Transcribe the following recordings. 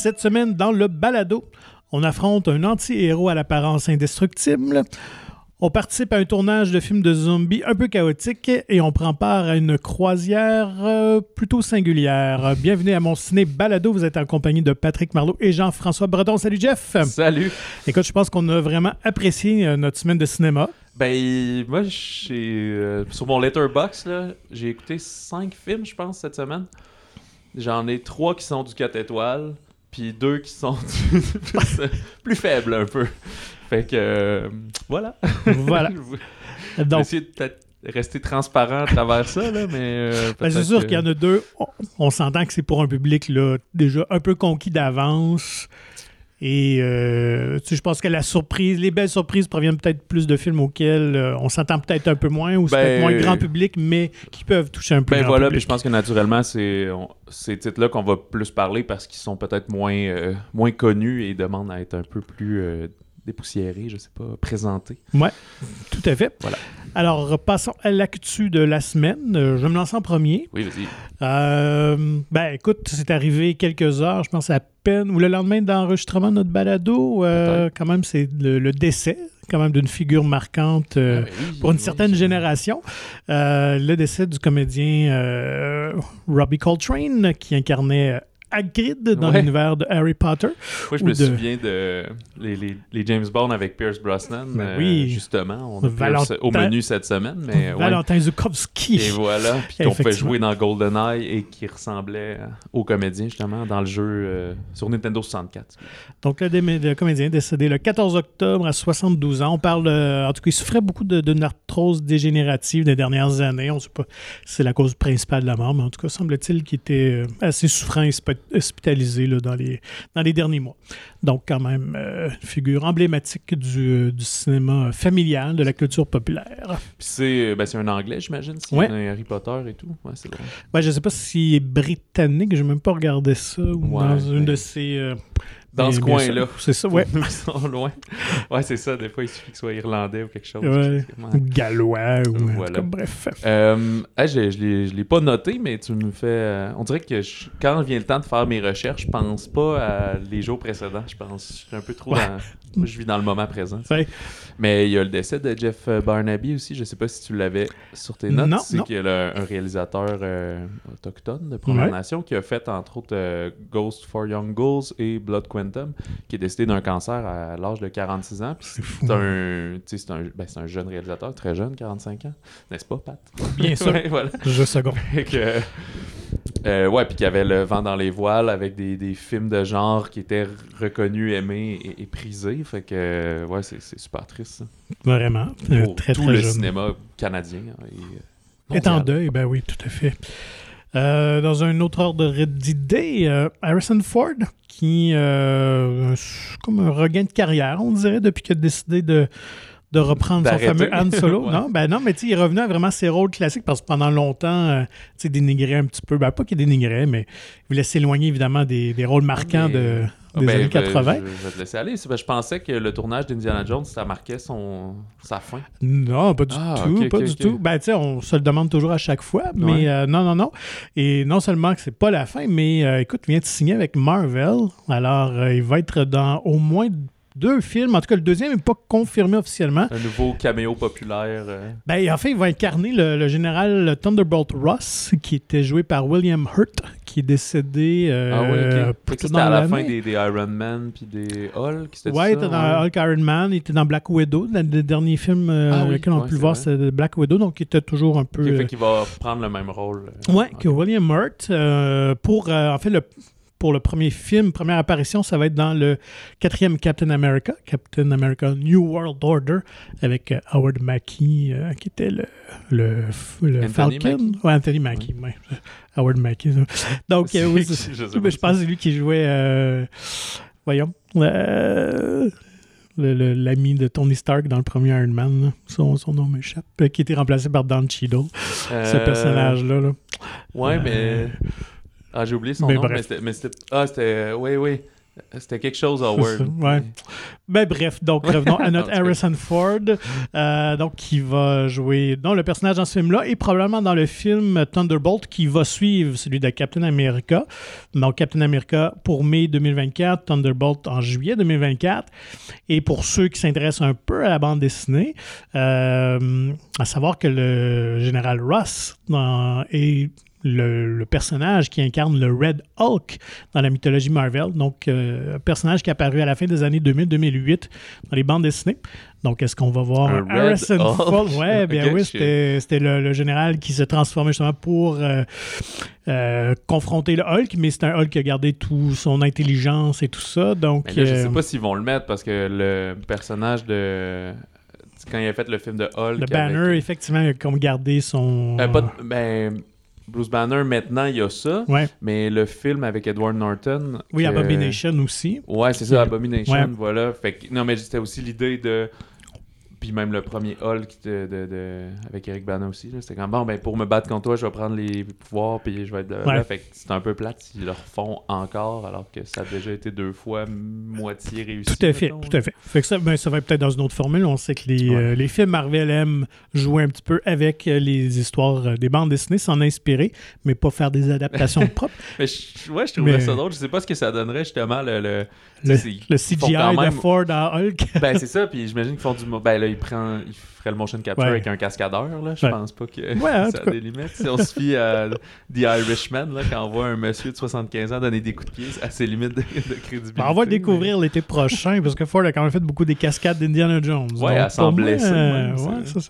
Cette semaine, dans le balado, on affronte un anti-héros à l'apparence indestructible. On participe à un tournage de film de zombies un peu chaotique et on prend part à une croisière euh, plutôt singulière. Bienvenue à mon ciné balado. Vous êtes en compagnie de Patrick Marlot et Jean-François Breton. Salut Jeff. Salut. Écoute, je pense qu'on a vraiment apprécié euh, notre semaine de cinéma. Ben, moi, j'ai, euh, sur mon letterbox, j'ai écouté cinq films, je pense, cette semaine. J'en ai trois qui sont du 4 étoiles, puis deux qui sont plus, plus faibles un peu. Fait que, euh, voilà. Voilà. Donc, essayer de peut-être rester transparent à travers ça, là, mais... euh, ben, c'est sûr qu'il y en a deux. On, on s'entend que c'est pour un public là, déjà un peu conquis d'avance. Et euh, tu sais, je pense que la surprise, les belles surprises proviennent peut-être plus de films auxquels euh, on s'entend peut-être un peu moins ou c'est Ben, peut-être moins grand public, mais qui peuvent toucher un peu Ben grand voilà, puis je pense que naturellement, c'est on- ces titres-là qu'on va plus parler parce qu'ils sont peut-être moins, euh, moins connus et demandent à être un peu plus dépoussiérés, je sais pas, présentés. Tout à fait. Voilà. Alors, passons à l'actu de la semaine. Euh, je me lancer en premier. Oui, vas-y. Euh, ben, écoute, c'est arrivé quelques heures, je pense à peine, ou le lendemain d'enregistrement de notre balado. euh, quand même, c'est le, le décès, quand même, d'une figure marquante. euh, Ah, ben oui, pour une oui, certaine oui. génération. Euh, le décès du comédien euh, Robbie Coltrane, qui incarnait Hagrid dans Ouais. l'univers de Harry Potter. Moi, je me de- souviens de les, les- les James Bond avec Pierce Brosnan. Ben euh, oui. justement, on a Valentin- Pierce au menu cette semaine, mais ouais. Valentin Zukovski. Et voilà, puis qu'on Effectivement. jouer dans GoldenEye et qui ressemblait au comédien, justement, dans le jeu euh, sur Nintendo 64. Donc, le, le comédien est décédé le 14 octobre à 72 ans. On parle, euh, en tout cas, il souffrait beaucoup de- d'une arthrose dégénérative des dernières années. On ne sait pas si c'est la cause principale de la mort, mais en tout cas, semble-t-il qu'il était assez souffrant et hospitalisé là, dans, les, dans les derniers mois. Donc, quand même, euh, figure emblématique du, euh, du cinéma familial, de la culture populaire. C'est ben, c'est un anglais, j'imagine, c'est Ouais. un Harry Potter et tout. Ouais. Ouais, je ne sais pas s'il est britannique, je n'ai même pas regardé ça, ou Ouais, dans une mais- de ces... euh, Dans ce coin-là. C'est ça, ouais. Ils sont loin. Ouais, c'est ça. Des fois, il suffit qu'il soit irlandais ou quelque chose. Ouais. Ou gallois, ou Voilà. cas, bref. Euh, hey, je je l'ai pas noté, mais tu me fais. euh, on dirait que je- quand vient le temps de faire mes recherches, je pense pas à les jours précédents. Je pense. Je suis un peu trop Ouais. dans. moi, Je vis dans le moment présent. Ouais. Mais il y a le décès de Jeff Barnaby aussi. Je sais pas si tu l'avais sur tes notes. Non, C'est qu'il y a un réalisateur euh, autochtone de Première. Nation qui a fait entre autres euh, Ghost for Young Ghouls et Blood Quantum, qui est décédé d'un cancer à l'âge de 46 ans. Puis C'est un, un, ben, un jeune réalisateur, très jeune, 45 ans, n'est-ce pas, Pat? Bien sûr. Ouais, voilà. Je seconde. Que, euh, ouais, puis qu'il y avait le vent dans les voiles avec des, des films de genre qui étaient reconnus, aimés et, et prisés. Fait que, euh, ouais, c'est super triste. ça. Vraiment. Euh, Pour très, tout très le jeune. cinéma canadien. hein, et, euh, Est en mondial. deuil, ben oui, tout à fait. Euh, dans un autre ordre d'idée, euh, Harrison Ford, qui euh, comme un regain de carrière, on dirait, depuis qu'il a décidé de, de reprendre son fameux Han Solo. Ouais. Non, ben non, mais il revenu à vraiment ses rôles classiques parce que pendant longtemps, euh, tu dénigrait un petit peu, ben pas qu'il dénigrait, mais il voulait s'éloigner évidemment des, des rôles marquants mais- de, Ah, des ben, années ben, 80. Je, je vais te laisser aller. Je pensais que le tournage d'Indiana Jones, ça marquait son, sa fin. Non, pas du Ah, tout, pas du tout. Ben, tu sais, on se le demande toujours à chaque fois, mais Ouais. euh, non, non, non. Et non seulement que c'est pas la fin, mais euh, écoute, il vient de signer avec Marvel. Alors, euh, il va être dans au moins deux films. En tout cas, le deuxième n'est pas confirmé officiellement. Un nouveau caméo populaire. euh, Ben, en fait, il va incarner le, le général Thunderbolt Ross, qui était joué par William Hurt, qui est décédé euh, Ah ouais, ok. Fait que plutôt C'était à la fin des, des Iron Man puis des Hulk. Ouais, il ça, était dans Hulk Iron Man, il était dans Black Widow, le, le dernier film euh, Ah oui, lequel on a ouais, pu le voir, c'est Black Widow, donc il était toujours un peu... Euh, fait qu'il va prendre le même rôle. euh. Ouais, que William Hurt, euh, pour, euh, en fait, le, pour le premier film, première apparition, ça va être dans le quatrième Captain America, Captain America New World Order, avec euh, Howard Mackie, euh, qui était le, le, le Anthony Falcon. Mackie? Ouais, Anthony Mackie, ouais. Howard Mackie. ça. Donc, euh, oui, je mais pense que c'est lui qui jouait, euh, voyons, l'ami de Tony Stark dans le premier Iron Man. là. Son, son nom m'échappe. Qui était remplacé par Don Cheadle, ce personnage-là. là. Ouais, mais. Ah, j'ai oublié son mais nom, bref. mais c'était- mais. Ah, c'était. Oui, oui. C'était quelque chose, Howard. ouais. Ben bref, donc revenons à notre. Harrison Ford, euh, donc qui va jouer dans le personnage dans ce film-là et probablement dans le film Thunderbolt qui va suivre celui de Captain America. Donc Captain America pour mai 2024, Thunderbolt en juillet 2024. Et pour ceux qui s'intéressent un peu à la bande dessinée, euh, à savoir que le général Ross dans- est le, le personnage qui incarne le Red Hulk dans la mythologie Marvel. Donc, euh, un personnage qui est apparu à la fin des années 2000-2008 dans les bandes dessinées. Donc, est-ce qu'on va voir Un Harrison Hulk? Ford? Ouais, bien oui, c'était le, le général qui se transformait justement pour euh, euh, confronter le Hulk, mais c'est un Hulk qui a gardé toute son intelligence et tout ça. Donc, là, je euh, sais pas s'ils vont le mettre parce que le personnage de. Quand il a fait le film de Hulk. le avec- banner, effectivement, a comme gardé son. Euh, pas de- ben, Bruce Banner, maintenant, il y a ça. Ouais. Mais le film avec Edward Norton. Oui, que- Abomination aussi. Ouais, c'est ça, Abomination, Ouais. voilà. Fait que- non, mais c'était aussi l'idée de. Puis même le premier Hulk de, de- de- avec Eric Bana aussi. là, C'était comme bon, ben pour me battre contre toi, je vais prendre les pouvoirs, puis je vais être. Ouais. Là, fait c'est un peu plate s'ils le refont encore, alors que ça a déjà été deux fois moitié réussi. Tout à fait, mettons, tout à fait. Fait que ça, ben, ça va être peut-être dans une autre formule. On sait que les, Ouais. euh, les films Marvel aiment jouer un petit peu avec euh, les histoires euh, des bandes dessinées, s'en inspirer, mais pas faire des adaptations propres. Mais je, ouais, je trouverais Mais- ça drôle. Je sais pas ce que ça donnerait justement le. le, Le, CGI de Ford en Hulk. Ben c'est ça, puis j'imagine qu'ils font du. Ben là, ils, prennent, ils le motion capture Ouais. avec un cascadeur, là. Je Ouais. pense pas que Ouais, ça a des limites. Si on se fie à The Irishman, là, quand on voit un monsieur de 75 ans donner des coups de pied à ses limites de, de crédibilité. Ben, on va le découvrir l'été prochain, parce que Ford a quand même fait beaucoup des cascades d'Indiana Jones. Ouais, Donc, elle s'en euh, ça.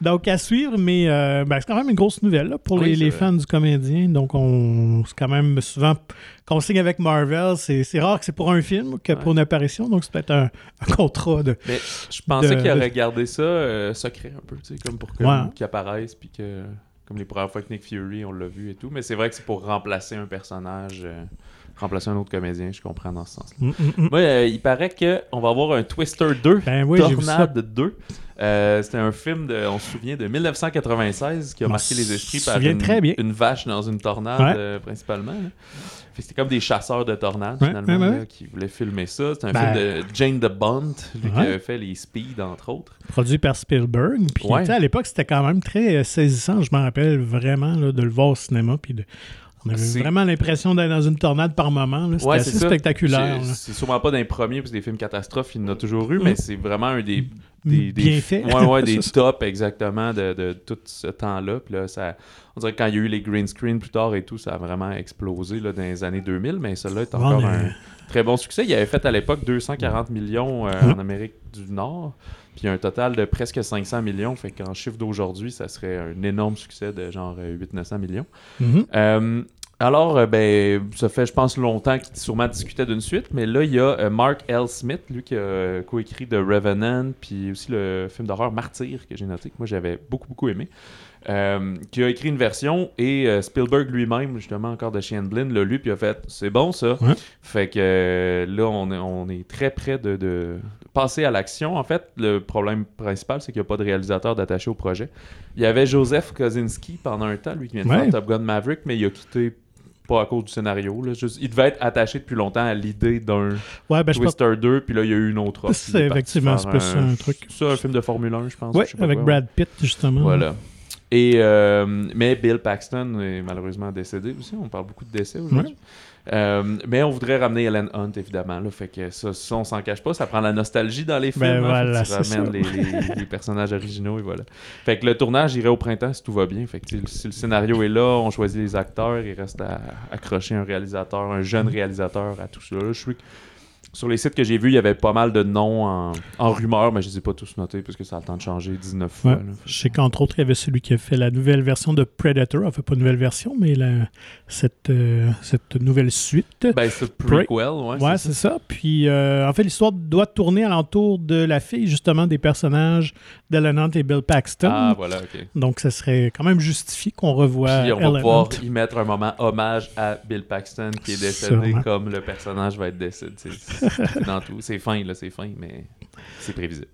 Donc, à suivre, mais euh, ben, c'est quand même une grosse nouvelle là, pour Oui, les, fans du comédien. Donc, on c'est quand même souvent qu'on signe avec Marvel, c'est rare que c'est pour un film que pour une apparition. Donc, c'est peut-être un, un contrat de. Mais je pensais de- qu'il aurait gardé ça euh, secret un peu, tu sais, comme pour que- Ouais. qu'il apparaisse, puis que. Comme les premières fois que Nick Fury, on l'a vu et tout. Mais c'est vrai que c'est pour remplacer un personnage, euh, remplacer un autre comédien, je comprends dans ce sens-là. Mm, mm, mm. Moi, euh, il paraît qu'on va avoir un Twister 2. Ben oui. Tornade 2. Euh, C'était un film, de, on se souvient, de 1996 qui a marqué les esprits par une, très bien. une vache dans une tornade, Ouais. euh, principalement. là. C'était comme des chasseurs de tornades, Ouais, finalement, ouais, ouais. là, qui voulaient filmer ça. C'est un Ben- film de Jane the Bond, lui qui avait fait les Speed, entre autres. produit par Spielberg. Puis, à l'époque, c'était quand même très euh, saisissant. Je m'en rappelle vraiment là, de le voir au cinéma. Puis de- on avait C'est- vraiment l'impression d'être dans une tornade par moment. C'était Ouais, assez spectaculaire. C'est- sûrement pas d'un premier, parce que des films catastrophes, il y en a toujours eu, Mm. mais c'est vraiment un des, des, des- Bien fait. Ouais, ouais, des tops exactement de, de tout ce temps-là. Puis là, ça, on dirait que quand il y a eu les green screen plus tard et tout, ça a vraiment explosé là, dans les années 2000, mais celui-là est encore un très bon succès. Il avait fait à l'époque 240 millions euh, Mm. en Amérique du Nord, puis un total de presque 500 millions. Fait qu'en chiffre d'aujourd'hui, ça serait un énorme succès de genre 800-900 millions. Mhm. Euh, alors, euh, ben, ça fait, je pense, longtemps qu'il sûrement discutait d'une suite, mais là, il y a euh, Mark L. Smith, lui, qui a coécrit The Revenant, puis aussi le film d'horreur Martyr, que j'ai noté, que moi, j'avais beaucoup, beaucoup aimé, euh, qui a écrit une version, et Spielberg lui-même, justement, encore de Shane Blin, l'a lu, puis a fait « C'est bon, ça Ouais. Fait que là, on est, on est très près de, de passer à l'action. En fait, le problème principal, c'est qu'il n'y a pas de réalisateur d'attaché au projet. Il y avait Joseph Kosinski pendant un temps, lui qui vient de Ouais. faire Top Gun Maverick, mais il a quitté pas à cause du scénario. Là, juste, il devait être attaché depuis longtemps à l'idée d'un Ouais, ben, Twister 2, puis là, il y a eu une autre offre. C'est effectivement, c'est un truc. Ça, un film de Formule 1, je pense. Pas avec quoi, Brad Pitt, justement. voilà. Et, euh, mais Bill Paxton est malheureusement décédé aussi. On parle beaucoup de décès aujourd'hui. Euh, mais on voudrait ramener Ellen Hunt, évidemment. Là, fait que ça, ça, on s'en cache pas. Ça prend la nostalgie dans les films. Ben hein. Voilà, que tu ramènes les, les- les personnages originaux et voilà. Fait que le tournage irait au printemps si tout va bien. Fait que si le scénario est là, on choisit les acteurs. Il reste à accrocher un réalisateur, un jeune réalisateur à tout ça. Là, je suis sur les sites que j'ai vus, il y avait pas mal de noms en, en rumeur, mais je les ai pas tous notés parce que ça a le temps de changer 19 fois. Ouais. là. Je sais qu'entre autres, il y avait celui qui a fait la nouvelle version de Predator. Enfin, pas nouvelle version, mais la- cette, euh, cette nouvelle suite. Ben, c'est prequel, ouais. Ouais, c'est ça. Puis, euh, en fait, l'histoire doit tourner alentour de la fille, justement, des personnages d'Ellen Hunt et Bill Paxton. Ah, voilà, ok. Donc, ça serait quand même justifié qu'on revoie Puis on va Ellen pouvoir Hunt. y mettre un moment hommage à Bill Paxton qui est décédé Sûrement. comme le personnage va être décédé. Dans tout. C'est fin, là, c'est fin, mais c'est prévisible.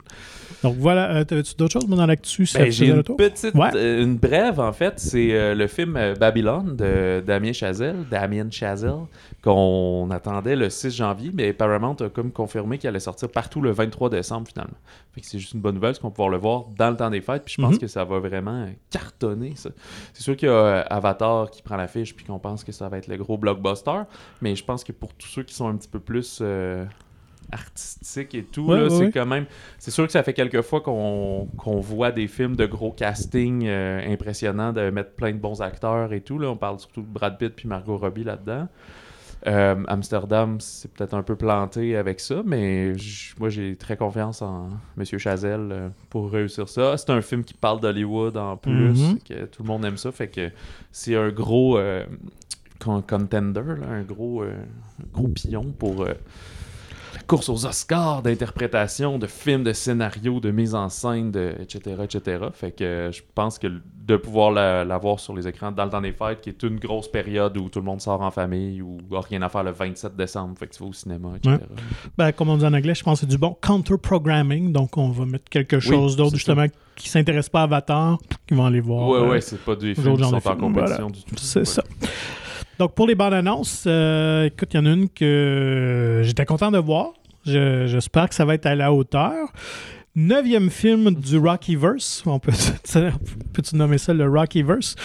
Donc voilà, euh, t'avais-tu d'autres choses moi, dans l'actu? Ben, j'ai une petite, Ouais. euh, une brève en fait, c'est euh, le film euh, Babylone de Damien Chazelle, Damien Chazelle, qu'on attendait le 6 janvier, mais Paramount a comme confirmé qu'il allait sortir partout le 23 décembre finalement. Fait que c'est juste une bonne nouvelle, parce qu'on va pouvoir le voir dans le temps des fêtes, puis je pense Mhm. que ça va vraiment cartonner ça. C'est sûr qu'il y a euh, Avatar qui prend l'affiche, puis qu'on pense que ça va être le gros blockbuster, mais je pense que pour tous ceux qui sont un petit peu plus euh, artistiques et tout, Ouais, là, ouais, c'est ouais. quand même c'est sûr que ça fait quelques fois qu'on voit des films de gros casting euh, impressionnants, de mettre plein de bons acteurs et tout. Là. On parle surtout de Brad Pitt puis Margot Robbie là-dedans. Euh, Amsterdam, c'est peut-être un peu planté avec ça, mais moi j'ai très confiance en Monsieur Chazelle euh, pour réussir ça. C'est un film qui parle d'Hollywood en plus, Mhm. que tout le monde aime ça, fait que c'est un gros con- contender, là, un gros, gros pion pour course aux Oscars d'interprétation, de films, de scénarios, de mise en scène, de, etc., etc. Fait que euh, je pense que de pouvoir la, la voir sur les écrans dans le temps des fêtes, qui est une grosse période où tout le monde sort en famille ou a rien à faire le 27 décembre, fait que tu vas au cinéma, etc. Ben, comme on dit en anglais, je pense que c'est du bon counter-programming. Donc, on va mettre quelque chose d'autre, justement, qui ne s'intéresse pas à Avatar, qui vont aller voir. Ouais, euh, ouais, c'est pas des films qui sont en compétition du tout. C'est Ouais. ça. Donc, pour les bandes annonces, euh, écoute, il y en a une que j'étais content de voir. Je- J'espère que ça va être à la hauteur. Neuvième film du Rockyverse. On peut, peux-tu nommer ça le Rockyverse?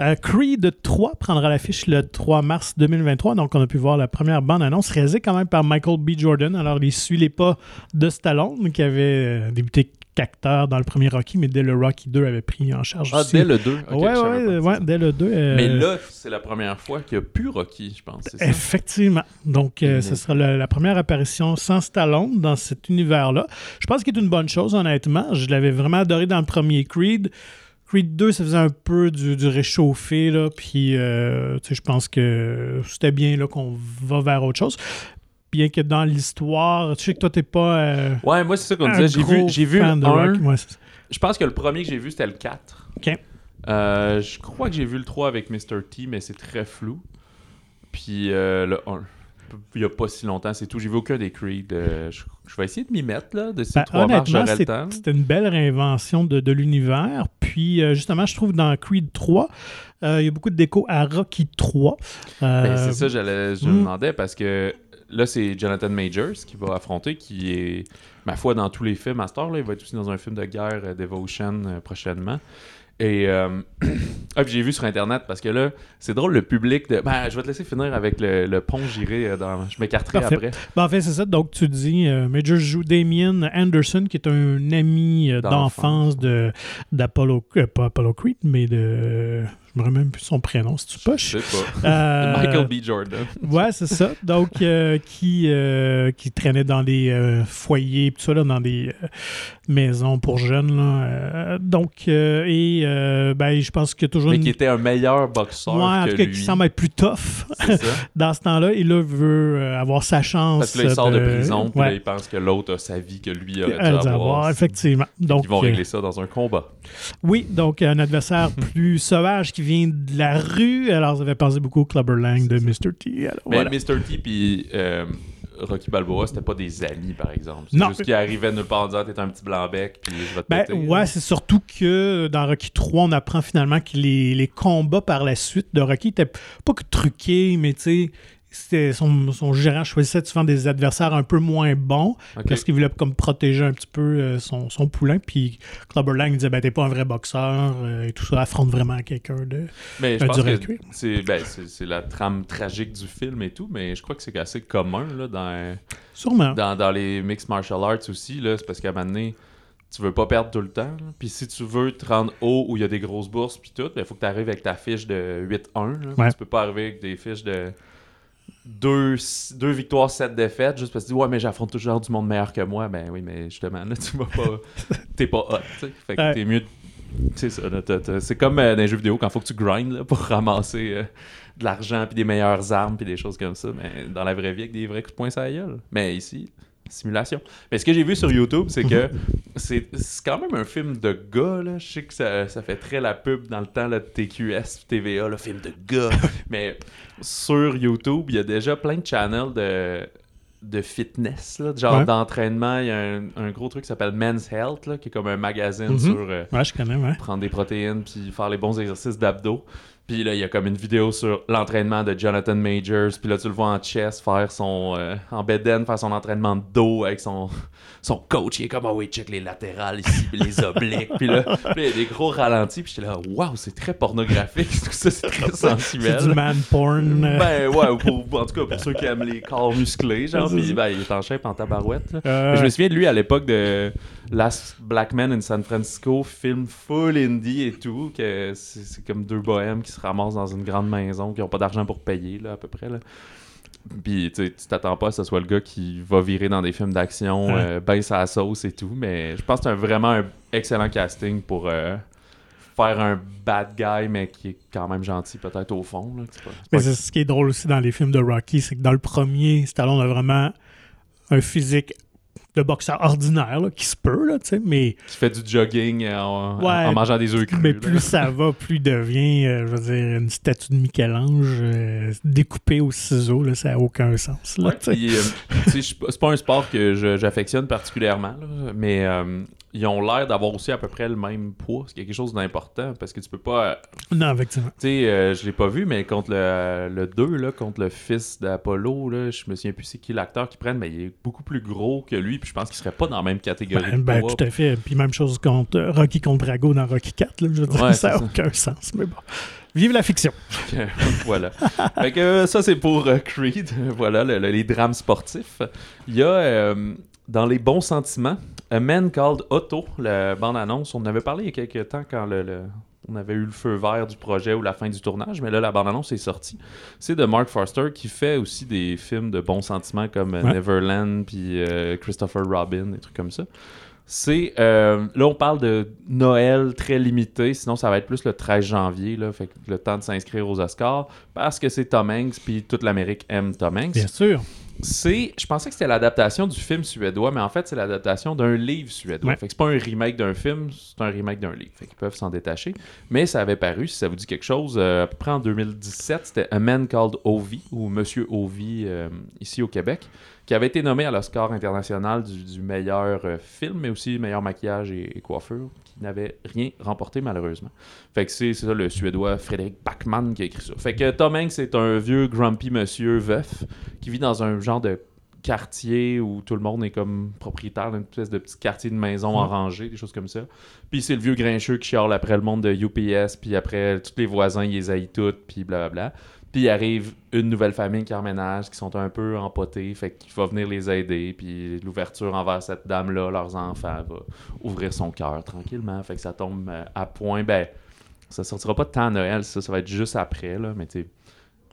Euh, Creed 3 prendra l'affiche le 3 mars 2023. Donc, on a pu voir la première bande-annonce réalisée quand même par Michael B. Jordan. Alors, il suit les pas de Stallone, qui avait euh, débuté qu'acteur dans le premier Rocky, mais dès le Rocky 2 avait pris en charge Ah, aussi. dès le 2. ok, ouais, ouais, ouais, dès le 2. euh, Mais là, c'est la première fois qu'il n'y a plus Rocky, je pense. c'est ça? Effectivement. Donc, euh, Mhm. ce sera la, la première apparition sans Stallone dans cet univers-là. Je pense qu'il est une bonne chose, honnêtement. Je l'avais vraiment adoré dans le premier Creed. Creed 2, ça faisait un peu du, du réchauffé, là, puis euh, je pense que c'était bien là, qu'on va vers autre chose. Bien que dans l'histoire, tu sais que toi, t'es pas euh, Ouais, moi, c'est ça qu'on un disait. J'ai vu, j'ai vu fan le de 1. Rocky. Ouais, c'est ça. Je pense que le premier que j'ai vu, c'était le 4. OK. Euh, je crois que j'ai vu le 3 avec Mr. T, mais c'est très flou. Puis euh, le 1. Il n'y a pas si longtemps, c'est tout. J'ai vu aucun des Creed. Euh, je, je vais essayer de m'y mettre, là. De ces Ben, trois marches, le c'est- temps. c'était une belle réinvention de, de l'univers. Puis, justement, je trouve dans Creed 3, euh, il y a beaucoup de déco à Rocky 3. Euh, Ben, c'est ça, je me hmm. demandais parce que là, c'est Jonathan Majors qui va affronter, qui est, ma foi, dans tous les films à heure, là, il va être aussi dans un film de guerre, euh, Devotion, euh, prochainement. Et euh, ah, puis j'ai vu sur Internet parce que là, c'est drôle, le public de. Ben, je vais te laisser finir avec le, le pont, j'irai euh, dans. Je m'écarterai Parfait. après. Ben, en fait, c'est ça. Donc, tu dis, euh, Major joue Damien Anderson, qui est un ami euh, d'enfance de, d'Apollo, pas Apollo Creed, mais de. Je me remets même plus son prénom, si tu Je poches. sais pas. Euh, Michael B. Jordan. Ouais, c'est ça. Donc, euh, qui, euh, qui traînait dans des foyers, tout ça, là, dans des maisons pour jeunes. Là. Donc, et ben, je pense a toujours Mais une. qui était un meilleur boxeur Ouais, en que tout cas, lui. qui semble être plus tough dans ce temps-là. Et là, veut avoir sa chance. Parce que là, il sort de, prison, puis ouais, là, il pense que l'autre a sa vie que lui aurait dû avoir. avoir, effectivement. Donc, Ils vont régler ça dans un combat. oui, donc un adversaire plus sauvage qui vient de la rue. Alors, ça fait penser beaucoup au Clubber Lang de Mr. T. Alors, Mais voilà. Mr. T puis euh, Rocky Balboa, c'était pas des amis, par exemple. C'est juste qu'ils arrivaient nulle part en disant t'es un petit blanc-bec, puis je vais te Ben, péter. ouais, c'est surtout que dans Rocky 3, on apprend finalement que les, les combats par la suite de Rocky étaient pas que truqués, mais tu sais, son, son gérant choisissait souvent des adversaires un peu moins bons parce qu'il voulait comme protéger un petit peu euh, son, son poulain. Puis Clubber Lang disait ben, T'es pas un vrai boxeur euh, et tout ça, affronte vraiment quelqu'un de. Mais je un pense que c'est ben, c'est- c'est la trame tragique du film et tout, mais je crois que c'est assez commun là, dans, Sûrement. dans, dans les mixed martial arts aussi. là. C'est parce qu'à un moment donné, tu veux pas perdre tout le temps. Puis si tu veux te rendre haut où il y a des grosses bourses puis tout, il faut que tu arrives avec ta fiche de 8-1. là. Ouais. Tu peux pas arriver avec des fiches de 2 deux victoires, 7 défaites, juste parce que tu dis ouais mais j'affronte toujours du monde meilleur que moi. Ben oui, mais justement, là, tu vas pas. T'es pas hot, tu sais. Fait que Ouais. t'es mieux. C'est ça, c'est comme euh, dans les jeux vidéo quand faut que tu grindes là, pour ramasser euh, de l'argent puis des meilleures armes puis des choses comme ça. Mais dans la vraie vie, avec des vrais coups de poing la gueule. Mais ici, simulation. Mais ce que j'ai vu sur YouTube, c'est que c'est quand même un film de gars. Là. Je sais que ça, ça fait très la pub dans le temps là, de TQS, TVA, le film de gars. Mais sur YouTube, il y a déjà plein de channels de de fitness, là, genre Ouais. d'entraînement. Il y a un, un gros truc qui s'appelle Men's Health, là, qui est comme un magazine Mhm. sur euh, Ouais, je connais, ouais. prendre des protéines puis faire les bons exercices d'abdos. Puis là, il y a comme une vidéo sur l'entraînement de Jonathan Majors. Puis là, tu le vois en chess faire son. euh, en beden, faire son entraînement de dos avec son, son coach. Il est comme, ah oui, check les latérales ici, puis les obliques. Puis là, puis il y a des gros ralentis. Puis j'étais là, waouh, c'est très pornographique. Tout ça, c'est très C'est sensuel. du man porn. Ben ouais, pour- en tout cas pour ceux qui aiment les corps musclés, genre, C'est puis ben, il est en shape en tabarouette. euh, Je me souviens de lui à l'époque de Last Black Man in San Francisco, film full indie et tout, que c'est c'est comme deux bohèmes qui se ramassent dans une grande maison, qui n'ont pas d'argent pour payer, là, à peu près. Là. Puis tu t'attends pas à ce que ce soit le gars qui va virer dans des films d'action, Ouais. euh, ben sa sauce et tout, mais je pense que c'est vraiment un excellent casting pour euh, faire un bad guy, mais qui est quand même gentil peut-être au fond. Là, pas- Mais c'est ce qui est drôle aussi dans les films de Rocky, c'est que dans le premier, Stallone a vraiment un physique de boxeur ordinaire, là, qui se peut, là, tu sais, mais, qui fait du jogging euh, en, Ouais, en mangeant des œufs crus. mais là. plus ça va, plus il devient, euh, je veux dire, une statue de Michel-Ange euh, découpée au ciseau, là, ça n'a aucun sens. Là, Ouais, euh, c'est pas un sport que j'affectionne particulièrement, là, mais ils ont l'air d'avoir aussi à peu près le même poids, ce qui est quelque chose d'important, parce que tu peux pas... Non, effectivement. Tu sais, euh, je l'ai pas vu, mais contre le, le 2, là, contre le fils d'Apollo, là, je me souviens plus c'est qui l'acteur qui prenne, mais il est beaucoup plus gros que lui, puis je pense qu'il serait pas dans la même catégorie Ben, de ben, poids. tout à fait. Puis même chose contre Rocky contre Drago dans Rocky 4, là, je veux dire, Ouais, ça n'a c'est aucun sens, mais bon. Vive la fiction. voilà. fait que euh, ça, c'est pour euh, Creed. voilà, le- le- les drames sportifs. Il y a euh, dans les bons sentiments, A Man Called Otto, la bande-annonce. On en avait parlé il y a quelques temps quand le, le- on avait eu le feu vert du projet ou la fin du tournage, mais là, la bande-annonce est sortie. C'est de Mark Forster qui fait aussi des films de bons sentiments comme euh, Ouais. Neverland puis euh, Christopher Robin, des trucs comme ça. C'est euh, là on parle de Noël très limité, sinon ça va être plus le 13 janvier là, fait que le temps de s'inscrire aux Oscars parce que c'est Tom Hanks puis toute l'Amérique aime Tom Hanks. Bien sûr. C'est je pensais que c'était l'adaptation du film suédois mais en fait c'est l'adaptation d'un livre suédois. Ouais. Fait que c'est pas un remake d'un film, c'est un remake d'un livre. Fait qu'ils peuvent s'en détacher, mais ça avait paru si ça vous dit quelque chose euh, à peu près en 2017, c'était A Man Called Ovi ou Monsieur Ovi euh, ici au Québec qui avait été nommé à l'Oscar international du, du meilleur euh, film, mais aussi meilleur maquillage et, et coiffure, qui n'avait rien remporté malheureusement. Fait que c'est ça le Suédois Frédéric Backman qui a écrit ça. Fait que Tom Hanks est un vieux grumpy monsieur veuf qui vit dans un genre de quartier où tout le monde est comme propriétaire d'une espèce de petit quartier de maison en Mm. rangée, des choses comme ça. Puis c'est le vieux grincheux qui chiale après le monde de UPS, puis après tous les voisins, ils les haït toutes, puis blablabla. Puis il arrive une nouvelle famille qui emménage, qui sont un peu empotés, fait qu'il va venir les aider, puis l'ouverture envers cette dame-là, leurs enfants, va ouvrir son cœur tranquillement, fait que ça tombe euh, à point. Ben, ça sortira pas de temps à Noël, ça, va être juste après, là, mais tu.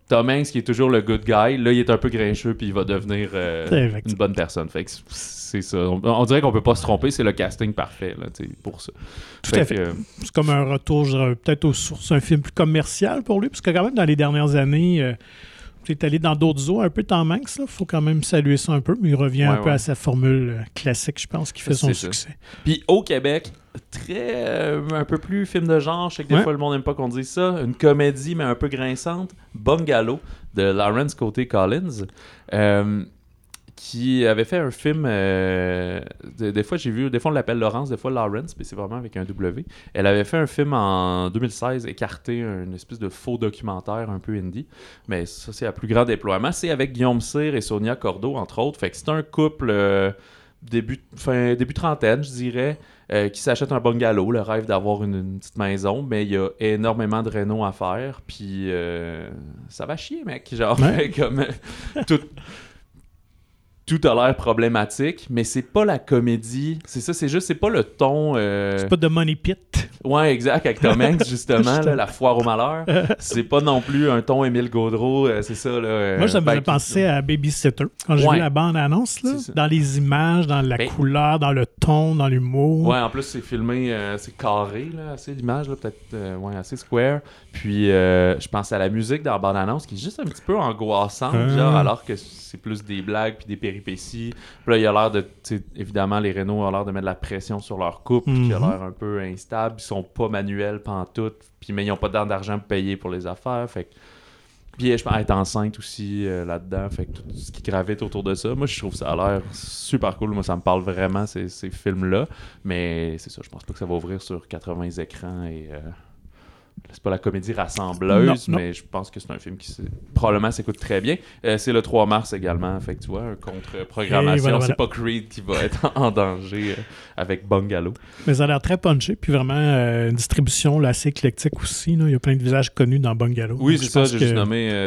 Tom Hanks, qui est toujours le good guy, là, il est un peu grincheux, puis il va devenir euh, une bonne personne. Fait que c'est ça. On, on dirait qu'on peut pas se tromper, c'est le casting parfait, là, pour ça. Tout à fait. euh, C'est comme un retour, peut-être aux sources, un film plus commercial pour lui, parce que quand même, dans les dernières années, euh, tu es allé dans d'autres eaux, un peu Tom Hanks, il faut quand même saluer ça un peu, mais il revient un Ouais, peu à sa formule euh, classique, je pense, qui fait son ça. succès. Puis au Québec, très euh, un peu plus film de genre. Je sais que des Ouais. fois le monde n'aime pas qu'on dise ça. Une comédie, mais un peu grinçante. Bungalow de Lawrence Côté Collins. euh, qui avait fait un film. euh, de- des fois, j'ai vu. Des fois, on l'appelle Laurence, des fois Lawrence, mais c'est vraiment avec un W. Elle avait fait un film en 2016, écarté, une espèce de faux documentaire un peu indie. Mais ça, c'est à plus grand déploiement. C'est avec Guillaume Cyr et Sonia Cordeau, entre autres. Fait que c'est un couple. euh, début, fin, début trentaine, je dirais, euh, qui s'achète un bungalow, le rêve d'avoir une, une petite maison, mais il y a énormément de rénaux à faire, puis euh, ça va chier, mec. Genre, Ouais. comme tout, tout a l'air problématique, mais c'est pas la comédie. C'est ça, c'est juste, c'est pas le ton. euh, C'est pas de Money Pit. Ouais, exact, avec Tom Hanks, justement, là, la foire au malheur. c'est pas non plus un ton Émile Gaudreau, euh, c'est ça, là. euh, Moi, ça me qui- penser à Babysitter. Quand j'ai Ouais. vu la bande-annonce, dans les images, dans la Ben- couleur, dans le ton, dans l'humour. Ouais, en plus, c'est filmé, c'est carré, là, assez l'image, là, peut-être, ouais, assez square. Puis, je pense à la musique dans la bande-annonce qui est juste un petit peu angoissante, Ah. genre, alors que c'est plus des blagues puis des péripéties. Puis là, il a l'air de, évidemment, les Renault ont l'air de mettre de la pression sur leur couple, qui a Mhm. l'air un peu instable. Ils sont pas manuels pantoute, puis mais ils ont pas d'argent payer pour les affaires. Fait que- Puis je pense être enceinte aussi euh, là-dedans, fait que tout ce qui gravite autour de ça, moi je trouve ça a l'air super cool. Moi ça me parle vraiment ces, ces films-là, mais c'est ça, je pense pas que ça va ouvrir sur 80 écrans et euh, c'est pas la comédie rassembleuse, Non, non. mais je pense que c'est un film qui probablement s'écoute très bien. Euh, c'est le 3 mars également, fait que tu vois, un contre-programmation. Voilà, C'est pas Creed qui va être en danger euh, avec Bungalow. Mais ça a l'air très punché, puis vraiment euh, une distribution assez éclectique aussi. là. Il y a plein de visages connus dans Bungalow. Oui, c'est ça, j'ai que- juste nommé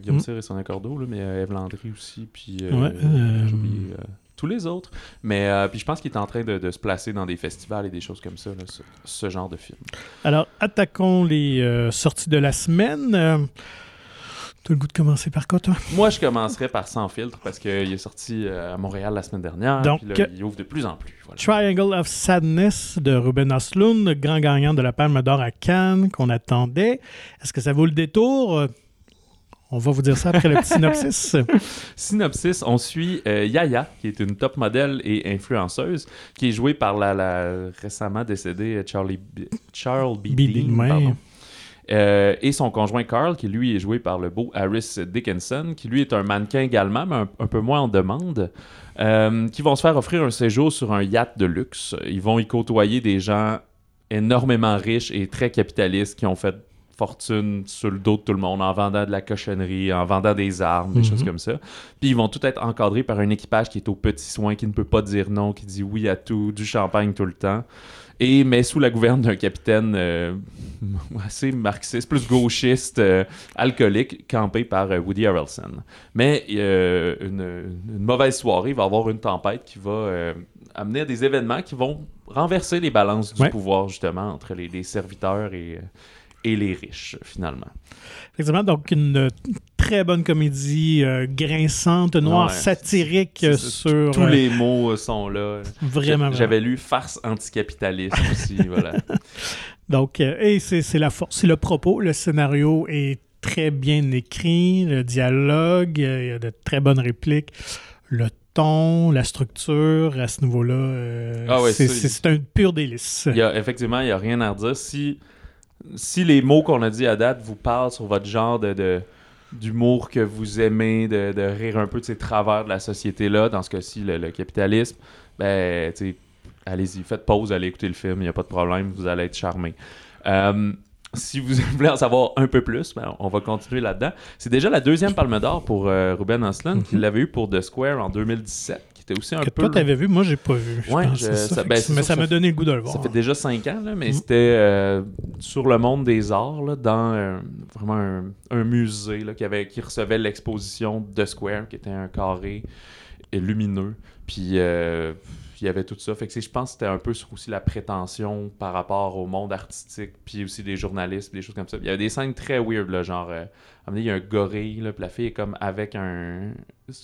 Guillaume Mm. Cyr et Sonia Cordeau, là, mais Eve Landry aussi, puis Ouais, j'ai oublié, tous les autres. Mais euh, puis je pense qu'il est en train de, de se placer dans des festivals et des choses comme ça, là, ce, ce genre de film. Alors, attaquons les euh, sorties de la semaine. Euh, T'as le goût de commencer par quoi, toi? Moi, je commencerai par Sans filtre parce qu'il est sorti euh, à Montréal la semaine dernière. Donc, là, il ouvre de plus en plus. Voilà. Triangle of Sadness de Ruben Östlund, grand gagnant de la Palme d'Or à Cannes, qu'on attendait. Est-ce que ça vaut le détour? On va vous dire ça après le petit synopsis. Synopsis, on suit euh, Yaya, qui est une top modèle et influenceuse, qui est jouée par la, la récemment décédée euh, Charlie B- Charles B. Dean, pardon. Euh, et son conjoint Carl, qui lui est joué par le beau Harris Dickinson, qui lui est un mannequin également, mais un, un peu moins en demande, euh, qui vont se faire offrir un séjour sur un yacht de luxe. Ils vont y côtoyer des gens énormément riches et très capitalistes qui ont fait fortune sur le dos de tout le monde en vendant de la cochonnerie, en vendant des armes, des Mhm. choses comme ça. Puis ils vont tout être encadrés par un équipage qui est au petit soin, qui ne peut pas dire non, qui dit oui à tout, du champagne tout le temps. Et mais sous la gouverne d'un capitaine euh, assez marxiste, plus gauchiste, euh, alcoolique, campé par euh, Woody Harrelson. Mais une, une mauvaise soirée, il va y avoir une tempête qui va amener à des événements qui vont renverser les balances du Ouais. pouvoir justement entre les, les serviteurs et, et les riches finalement. Effectivement, donc une très bonne comédie euh, grinçante, noire, Ouais, satirique sur... Tous euh, les mots euh, sont là. Vraiment, J'avais lu farce anticapitaliste aussi, voilà. Donc, euh, et c'est la force, c'est le propos. Le scénario est très bien écrit, le dialogue, il y a de très bonnes répliques, le ton, la structure à ce niveau-là, Ah ouais, c'est un pur délice. Y a, effectivement, il n'y a rien à redire. Si, si les mots qu'on a dit à date vous parlent sur votre genre de, de- d'humour que vous aimez, de, de rire un peu de ces travers de la société-là, dans ce cas-ci, le, le capitalisme, ben, allez-y, faites pause, allez écouter le film, il n'y a pas de problème, vous allez être charmé. Euh, si vous voulez en savoir un peu plus, ben, on va continuer là-dedans. C'est déjà la deuxième Palme d'Or pour euh, Ruben Östlund, qui Mhm. l'avait eu pour The Square en 2017, qui était aussi un Que peu... toi, t'avais vu, moi, j'ai pas vu. je Ouais, pense, je- c'est ça- ben, mais ça m'a donné le goût de le voir. Ça fait déjà cinq ans, là, mais Mhm. c'était euh, sur le monde des arts, là, dans euh, vraiment un, un musée là, qui, avait, qui recevait l'exposition de Square, qui était un carré lumineux. Puis euh, il y avait tout ça. Fait que je pense que c'était un peu sur aussi la prétention par rapport au monde artistique, puis aussi des journalistes, des choses comme ça. Il y avait des scènes très weird, là, genre, euh, il y a un gorille, là, puis la fille est comme avec un,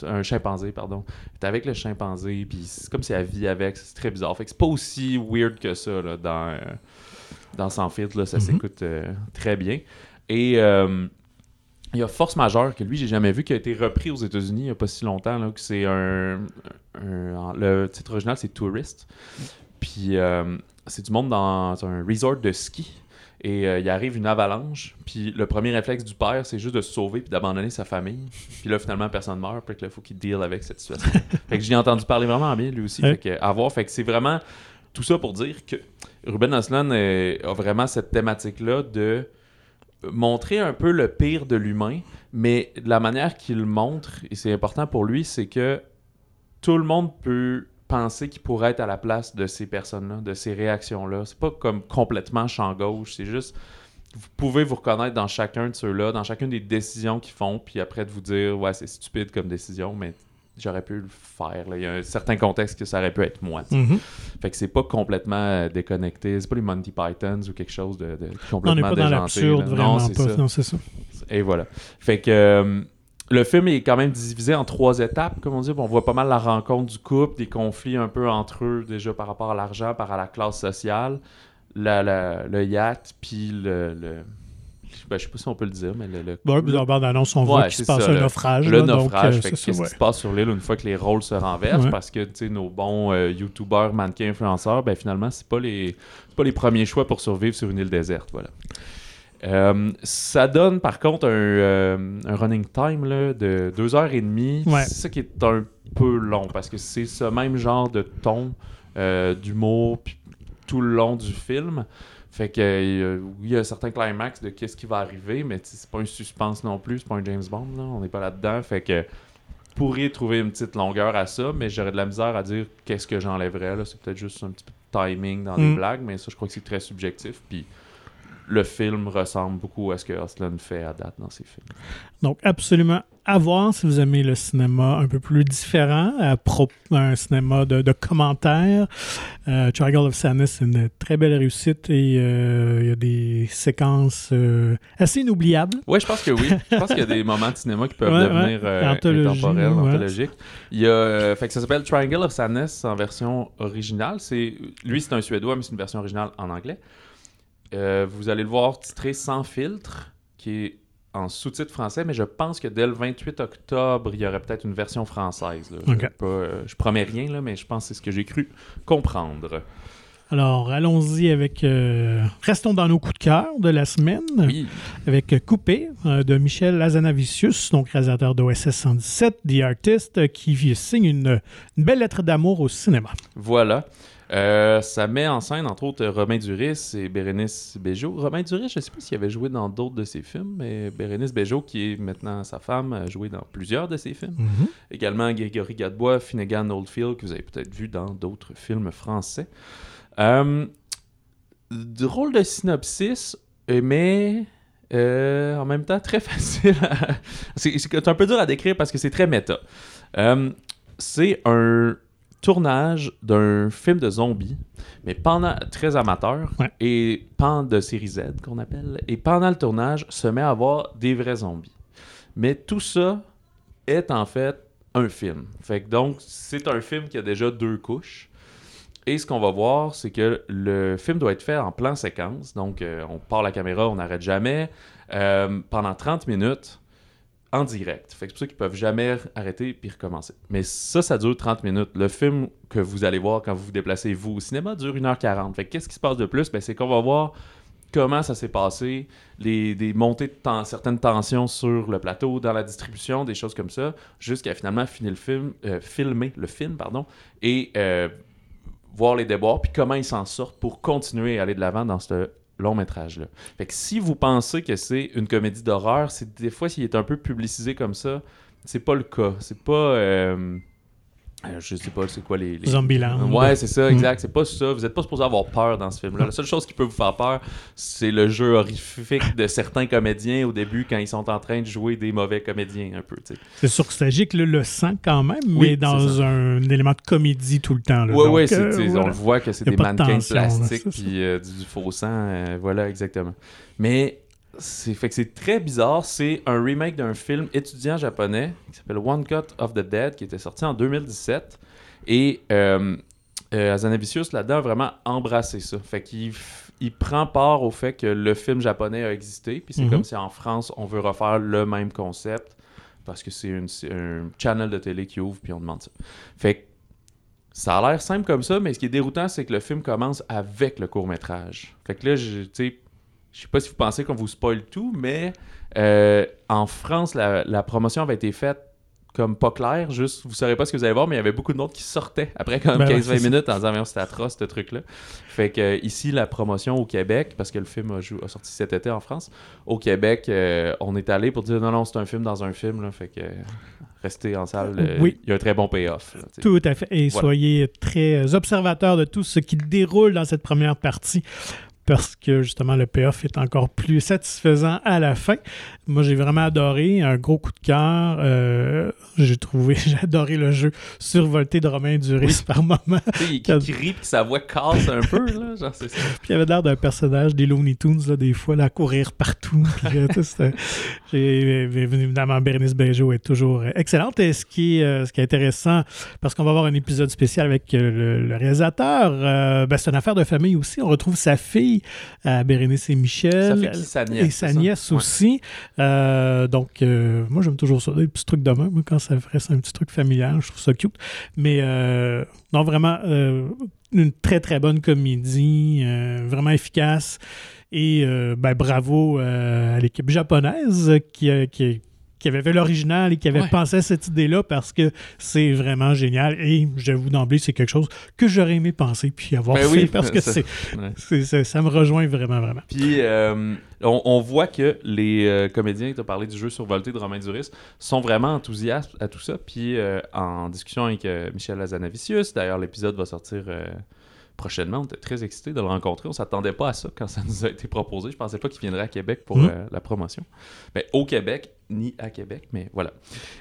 un chimpanzé, pardon. Elle est avec le chimpanzé, puis c'est comme si elle vit avec, c'est très bizarre. Fait que c'est pas aussi weird que ça, là, dans, euh, dans Sans filtre, là, ça Mhm. s'écoute euh, très bien. Et euh, il y a Force Majeure, que lui, j'ai jamais vu, qui a été repris aux États-Unis il y a pas si longtemps, là, que c'est un, un- Le titre original, c'est Tourist. Puis euh, c'est du monde dans un resort de ski. Et euh, il arrive une avalanche, puis le premier réflexe du père, c'est juste de se sauver puis d'abandonner sa famille. Puis là, finalement, personne meurt, puis là, il faut qu'il deal avec cette situation. fait que j'ai entendu parler vraiment bien, lui aussi. Fait que, à voir, fait que c'est vraiment tout ça pour dire que Ruben Östlund euh, a vraiment cette thématique-là de montrer un peu le pire de l'humain, mais la manière qu'il montre, et c'est important pour lui, c'est que tout le monde peut penser qu'il pourrait être à la place de ces personnes-là, de ces réactions-là. C'est pas comme complètement champ gauche, c'est juste vous pouvez vous reconnaître dans chacun de ceux-là, dans chacune des décisions qu'ils font, puis après de vous dire ouais c'est stupide comme décision, mais j'aurais pu le faire. là. Il y a un certain contexte que ça aurait pu être moi. Mhm. Fait que c'est pas complètement euh, déconnecté, c'est pas les Monty Pythons ou quelque chose de, de On n'est complètement dans déjanté, l'absurde, là. vraiment Non, c'est pas. ça. Non, c'est ça. Et voilà. Fait que euh, le film est quand même divisé en trois étapes, comme on dit. On voit pas mal la rencontre du couple, des conflits un peu entre eux, déjà par rapport à l'argent, par à la classe sociale, la- la- le yacht, puis le. le- ben, je sais pas si on peut le dire, mais le. le- Bon, dans la bande-annonce, on voit qu'il se passe ça, un le- naufrage. le là, naufrage, euh, fait qu'est-ce qui se passe sur l'île une fois que les rôles se renversent, parce que tu sais, nos bons euh, youtubeurs, mannequins, influenceurs, ben finalement, c'est pas les pas les premiers choix pour survivre sur une île déserte, voilà. Euh, ça donne par contre un, euh, un running time là, de deux heures et demie. Ouais. C'est ça qui est un peu long parce que c'est ce même genre de ton euh, d'humour tout le long du film. Fait que euh, oui, il y a certains climax de qu'est-ce qui va arriver, mais c'est pas un suspense non plus, c'est pas un James Bond, là, on n'est pas là-dedans. Fait que pourriez trouver une petite longueur à ça, mais j'aurais de la misère à dire qu'est-ce que j'enlèverais. C'est peut-être juste un petit peu de timing dans les Mm. blagues, mais ça, je crois que c'est très subjectif. Puis le film ressemble beaucoup à ce que Osland fait à date dans ses films. Donc, absolument à voir si vous aimez le cinéma un peu plus différent, à un cinéma de, de commentaires. Euh, Triangle of Sadness, c'est une très belle réussite et euh, il y a des séquences euh, assez inoubliables. Oui, je pense que oui. Je pense qu'il y a des moments de cinéma qui peuvent Ouais, devenir ouais. Anthologie, intemporels, ouais. anthologiques. Il y a, fait que ça s'appelle Triangle of Sadness en version originale. C'est, lui, c'est un Suédois, mais c'est une version originale en anglais. Euh, vous allez le voir titré Sans filtre, qui est en sous-titre français, mais je pense que dès le 28 octobre, il y aurait peut-être une version française. là. Je, Ok. vais pas, euh, je promets rien, là, mais je pense que c'est ce que j'ai cru comprendre. Alors, allons-y avec... euh, restons dans nos coups de cœur de la semaine. Oui, avec Coupé euh, de Michel Azanavicius, donc réalisateur d'OSS 117, The Artist, qui signe une, une belle lettre d'amour au cinéma. Voilà. Euh, ça met en scène, entre autres, Romain Duris et Bérénice Bejo. Romain Duris, je ne sais pas s'il avait joué dans d'autres de ses films, mais Bérénice Bejo, qui est maintenant sa femme, a joué dans plusieurs de ses films. Également Grégory Gadebois, Finnegan Oldfield, que vous avez peut-être vu dans d'autres films français. Euh, drôle de synopsis, mais euh, en même temps très facile. à- c'est c'est un peu dur à décrire parce que c'est très méta. Euh, c'est un tournage d'un film de zombies, mais pendant très amateur Ouais. et pendant de série Z qu'on appelle. Et pendant le tournage, se met à avoir des vrais zombies. Mais tout ça est en fait un film. Fait que donc, c'est un film qui a déjà deux couches. Et ce qu'on va voir, c'est que le film doit être fait en plan séquence. Donc, euh, on part la caméra, on n'arrête jamais. euh, pendant 30 minutes en direct. C'est pour ça qu'ils peuvent jamais arrêter puis recommencer. Mais ça, ça dure 30 minutes. Le film que vous allez voir quand vous vous déplacez, vous, au cinéma, dure 1h40. Fait que qu'est-ce qui se passe de plus? Ben, c'est qu'on va voir comment ça s'est passé, les, des montées de ten- certaines tensions sur le plateau, dans la distribution, des choses comme ça, jusqu'à finalement finir le film, euh, filmer le film, pardon, et euh, voir les déboires, puis comment ils s'en sortent pour continuer à aller de l'avant dans ce long métrage-là. Fait que si vous pensez que c'est une comédie d'horreur, c'est des fois s'il est un peu publicisé comme ça, c'est pas le cas. C'est pas euh, je sais pas c'est quoi les, les... Zombieland. Ouais, c'est ça, Mm. exact. C'est pas ça. Vous êtes pas supposé avoir peur dans ce film-là. La seule chose qui peut vous faire peur, c'est le jeu horrifique de certains comédiens au début quand ils sont en train de jouer des mauvais comédiens un peu. C'est sûr que Stagic le, le sent quand même, Oui, mais dans un, élément de comédie tout le temps. là. Ouais, Donc, ouais, c'est- euh, on le voit que c'est des pas de mannequins tension, plastiques puis euh, du faux sang. euh, voilà, exactement. Mais c'est fait que c'est très bizarre. C'est un remake d'un film étudiant japonais qui s'appelle One Cut of the Dead qui était sorti en 2017. Et euh, euh, Azanavicius là-dedans a vraiment embrassé ça. Fait qu'il il prend part au fait que le film japonais a existé. Puis c'est Mhm. comme si en France, on veut refaire le même concept parce que c'est un channel de télé qui ouvre puis on demande ça. Fait que ça a l'air simple comme ça, mais ce qui est déroutant, c'est que le film commence avec le court-métrage. Fait que là, tu sais, je sais pas si vous pensez qu'on vous spoil tout, mais euh, en France, la, la promotion avait été faite comme pas claire, juste vous savez pas ce que vous allez voir, mais il y avait beaucoup de monde qui sortaient après comme Ben ouais, 15-20 c'est ça. minutes en disant c'était atroce ce truc-là. Fait que ici, la promotion au Québec, parce que le film a, jou- a sorti cet été en France, au Québec, euh, on est allé pour dire non, non, c'est un film dans un film, là, fait que restez en salle, euh, Oui. il y a un très bon payoff. là. Tout à fait. Et Voilà. soyez très observateurs de tout ce qui déroule dans cette première partie parce que justement le payoff est encore plus satisfaisant à la fin. Moi, j'ai vraiment adoré, un gros coup de cœur. Euh, j'ai trouvé, j'ai adoré le jeu survolté de Romain Duris par moment. Il Quand- crie puis sa voix casse un peu, là, genre c'est ça. Puis il avait l'air d'un personnage des Looney Tunes, là, des fois, là, à courir partout. Puis, euh, évidemment, Bérénice Bejo est toujours excellente. Et ce qui, est, euh, ce qui est intéressant, parce qu'on va avoir un épisode spécial avec le, le réalisateur, euh, ben, c'est une affaire de famille aussi. On retrouve sa fille, euh, Bérénice et Michel. Ça fait qui sa nièce, Et sa ça? nièce Ouais. aussi. Euh, donc, euh, moi, j'aime toujours ça, des petits trucs de même, quand ça reste un petit truc familial, je trouve ça cute. Mais euh, non, vraiment, une très, très bonne comédie, vraiment efficace. Et ben, bravo à l'équipe japonaise qui, qui, qui avait fait l'original et qui avait Ouais. pensé à cette idée-là parce que c'est vraiment génial. Et j'avoue d'emblée, c'est quelque chose que j'aurais aimé penser puis avoir Ben fait oui, parce que ça- c'est, ouais. c'est- c'est- ça me rejoint vraiment, vraiment. Puis euh, on, on voit que les euh, comédiens, tu as parlé du jeu survolté de Romain Duris, sont vraiment enthousiastes à tout ça. Puis euh, en discussion avec euh, Michel Lazanavicius, d'ailleurs l'épisode va sortir euh, prochainement, on était très excités de le rencontrer. On s'attendait pas à ça quand ça nous a été proposé. Je pensais pas qu'il viendrait à Québec pour Mhm. euh, la promotion. Mais au Québec, ni à Québec, mais voilà.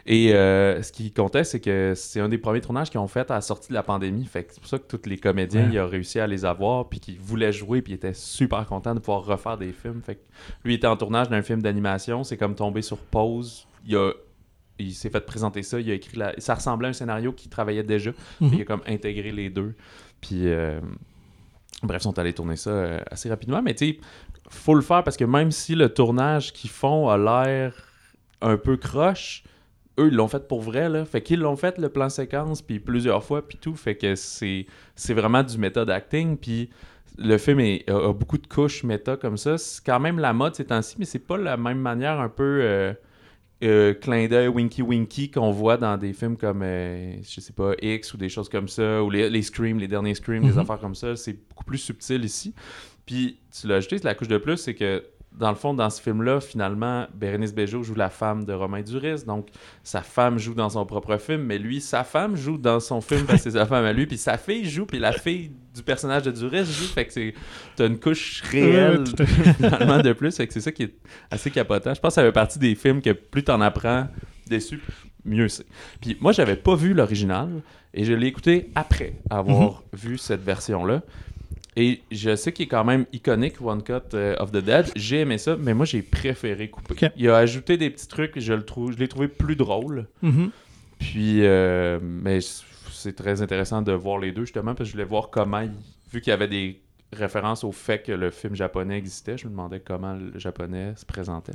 Et euh, ce qui comptait, c'est que c'est un des premiers tournages qu'ils ont fait à la sortie de la pandémie. Fait que c'est pour ça que tous les comédiens, Ouais. il a réussi à les avoir, puis qu'ils voulaient jouer, puis ils étaient super contents de pouvoir refaire des films. Fait que lui il était en tournage d'un film d'animation, c'est comme tombé sur pause. Il a il s'est fait présenter ça, il a écrit la... ça ressemblait à un scénario qu'il travaillait déjà, Mhm. puis il a comme intégré les deux. Puis euh, bref, ils sont allés tourner ça euh, assez rapidement, mais tu sais, faut le faire parce que même si le tournage qu'ils font a l'air un peu croche, eux ils l'ont fait pour vrai là, fait qu'ils l'ont fait le plan séquence puis plusieurs fois puis tout, fait que c'est c'est vraiment du méthode acting. Puis le film a beaucoup de couches méta comme ça. C'est quand même la mode ces temps-ci, mais c'est pas la même manière un peu euh, euh, clin d'œil winky winky qu'on voit dans des films comme euh, je sais pas X ou des choses comme ça ou les, les Scream, les derniers Scream, des Mhm. affaires comme ça. C'est beaucoup plus subtil ici. Puis tu l'as ajouté, la couche de plus, c'est que dans le fond, dans ce film-là, finalement, Bérénice Bejo joue la femme de Romain Duris. Donc, sa femme joue dans son propre film, mais lui, sa femme joue dans son film parce que c'est sa femme à lui. Puis sa fille joue, puis la fille du personnage de Duris joue. Fait que c'est... T'as une couche réelle, finalement, de plus. Fait que c'est ça qui est assez capotant. Je pense que ça fait partie des films que plus t'en apprends dessus, mieux c'est. Puis moi, j'avais pas vu l'original et je l'ai écouté après avoir vu cette version-là. Et je sais qu'il est quand même iconique, One Cut euh, of the Dead. J'ai aimé ça, mais moi, j'ai préféré couper. Il a ajouté des petits trucs, je le trouve, je l'ai trouvé plus drôle. Mhm. Puis, euh, mais c'est très intéressant de voir les deux, justement, parce que je voulais voir comment, il- vu qu'il y avait des références au fait que le film japonais existait, je me demandais comment le japonais se présentait.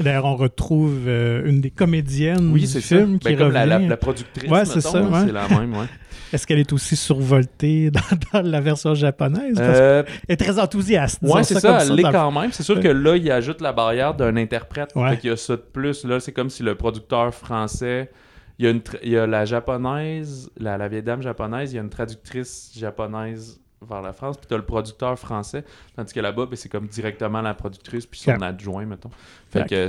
D'ailleurs, on retrouve euh, une des comédiennes Oui, du film ça. qui Ben, comme la, la- la productrice, Ouais, c'est ça, ouais. c'est la même, ouais. Est-ce qu'elle est aussi survoltée dans, dans la version japonaise? Parce Euh, qu'elle est très enthousiaste. Disons c'est comme ça, elle l'est dans- quand même. C'est sûr que là, il ajoute la barrière d'un interprète. Ouais. Fait qu'il y a ça de plus. Là, c'est comme si le producteur français. Il y a, une tra- il y a la japonaise, la, la vieille dame japonaise, il y a une traductrice japonaise vers la France, puis t'as le producteur français. Tandis que là-bas, ben, c'est comme directement la productrice, puis son adjoint, mettons. Fait que.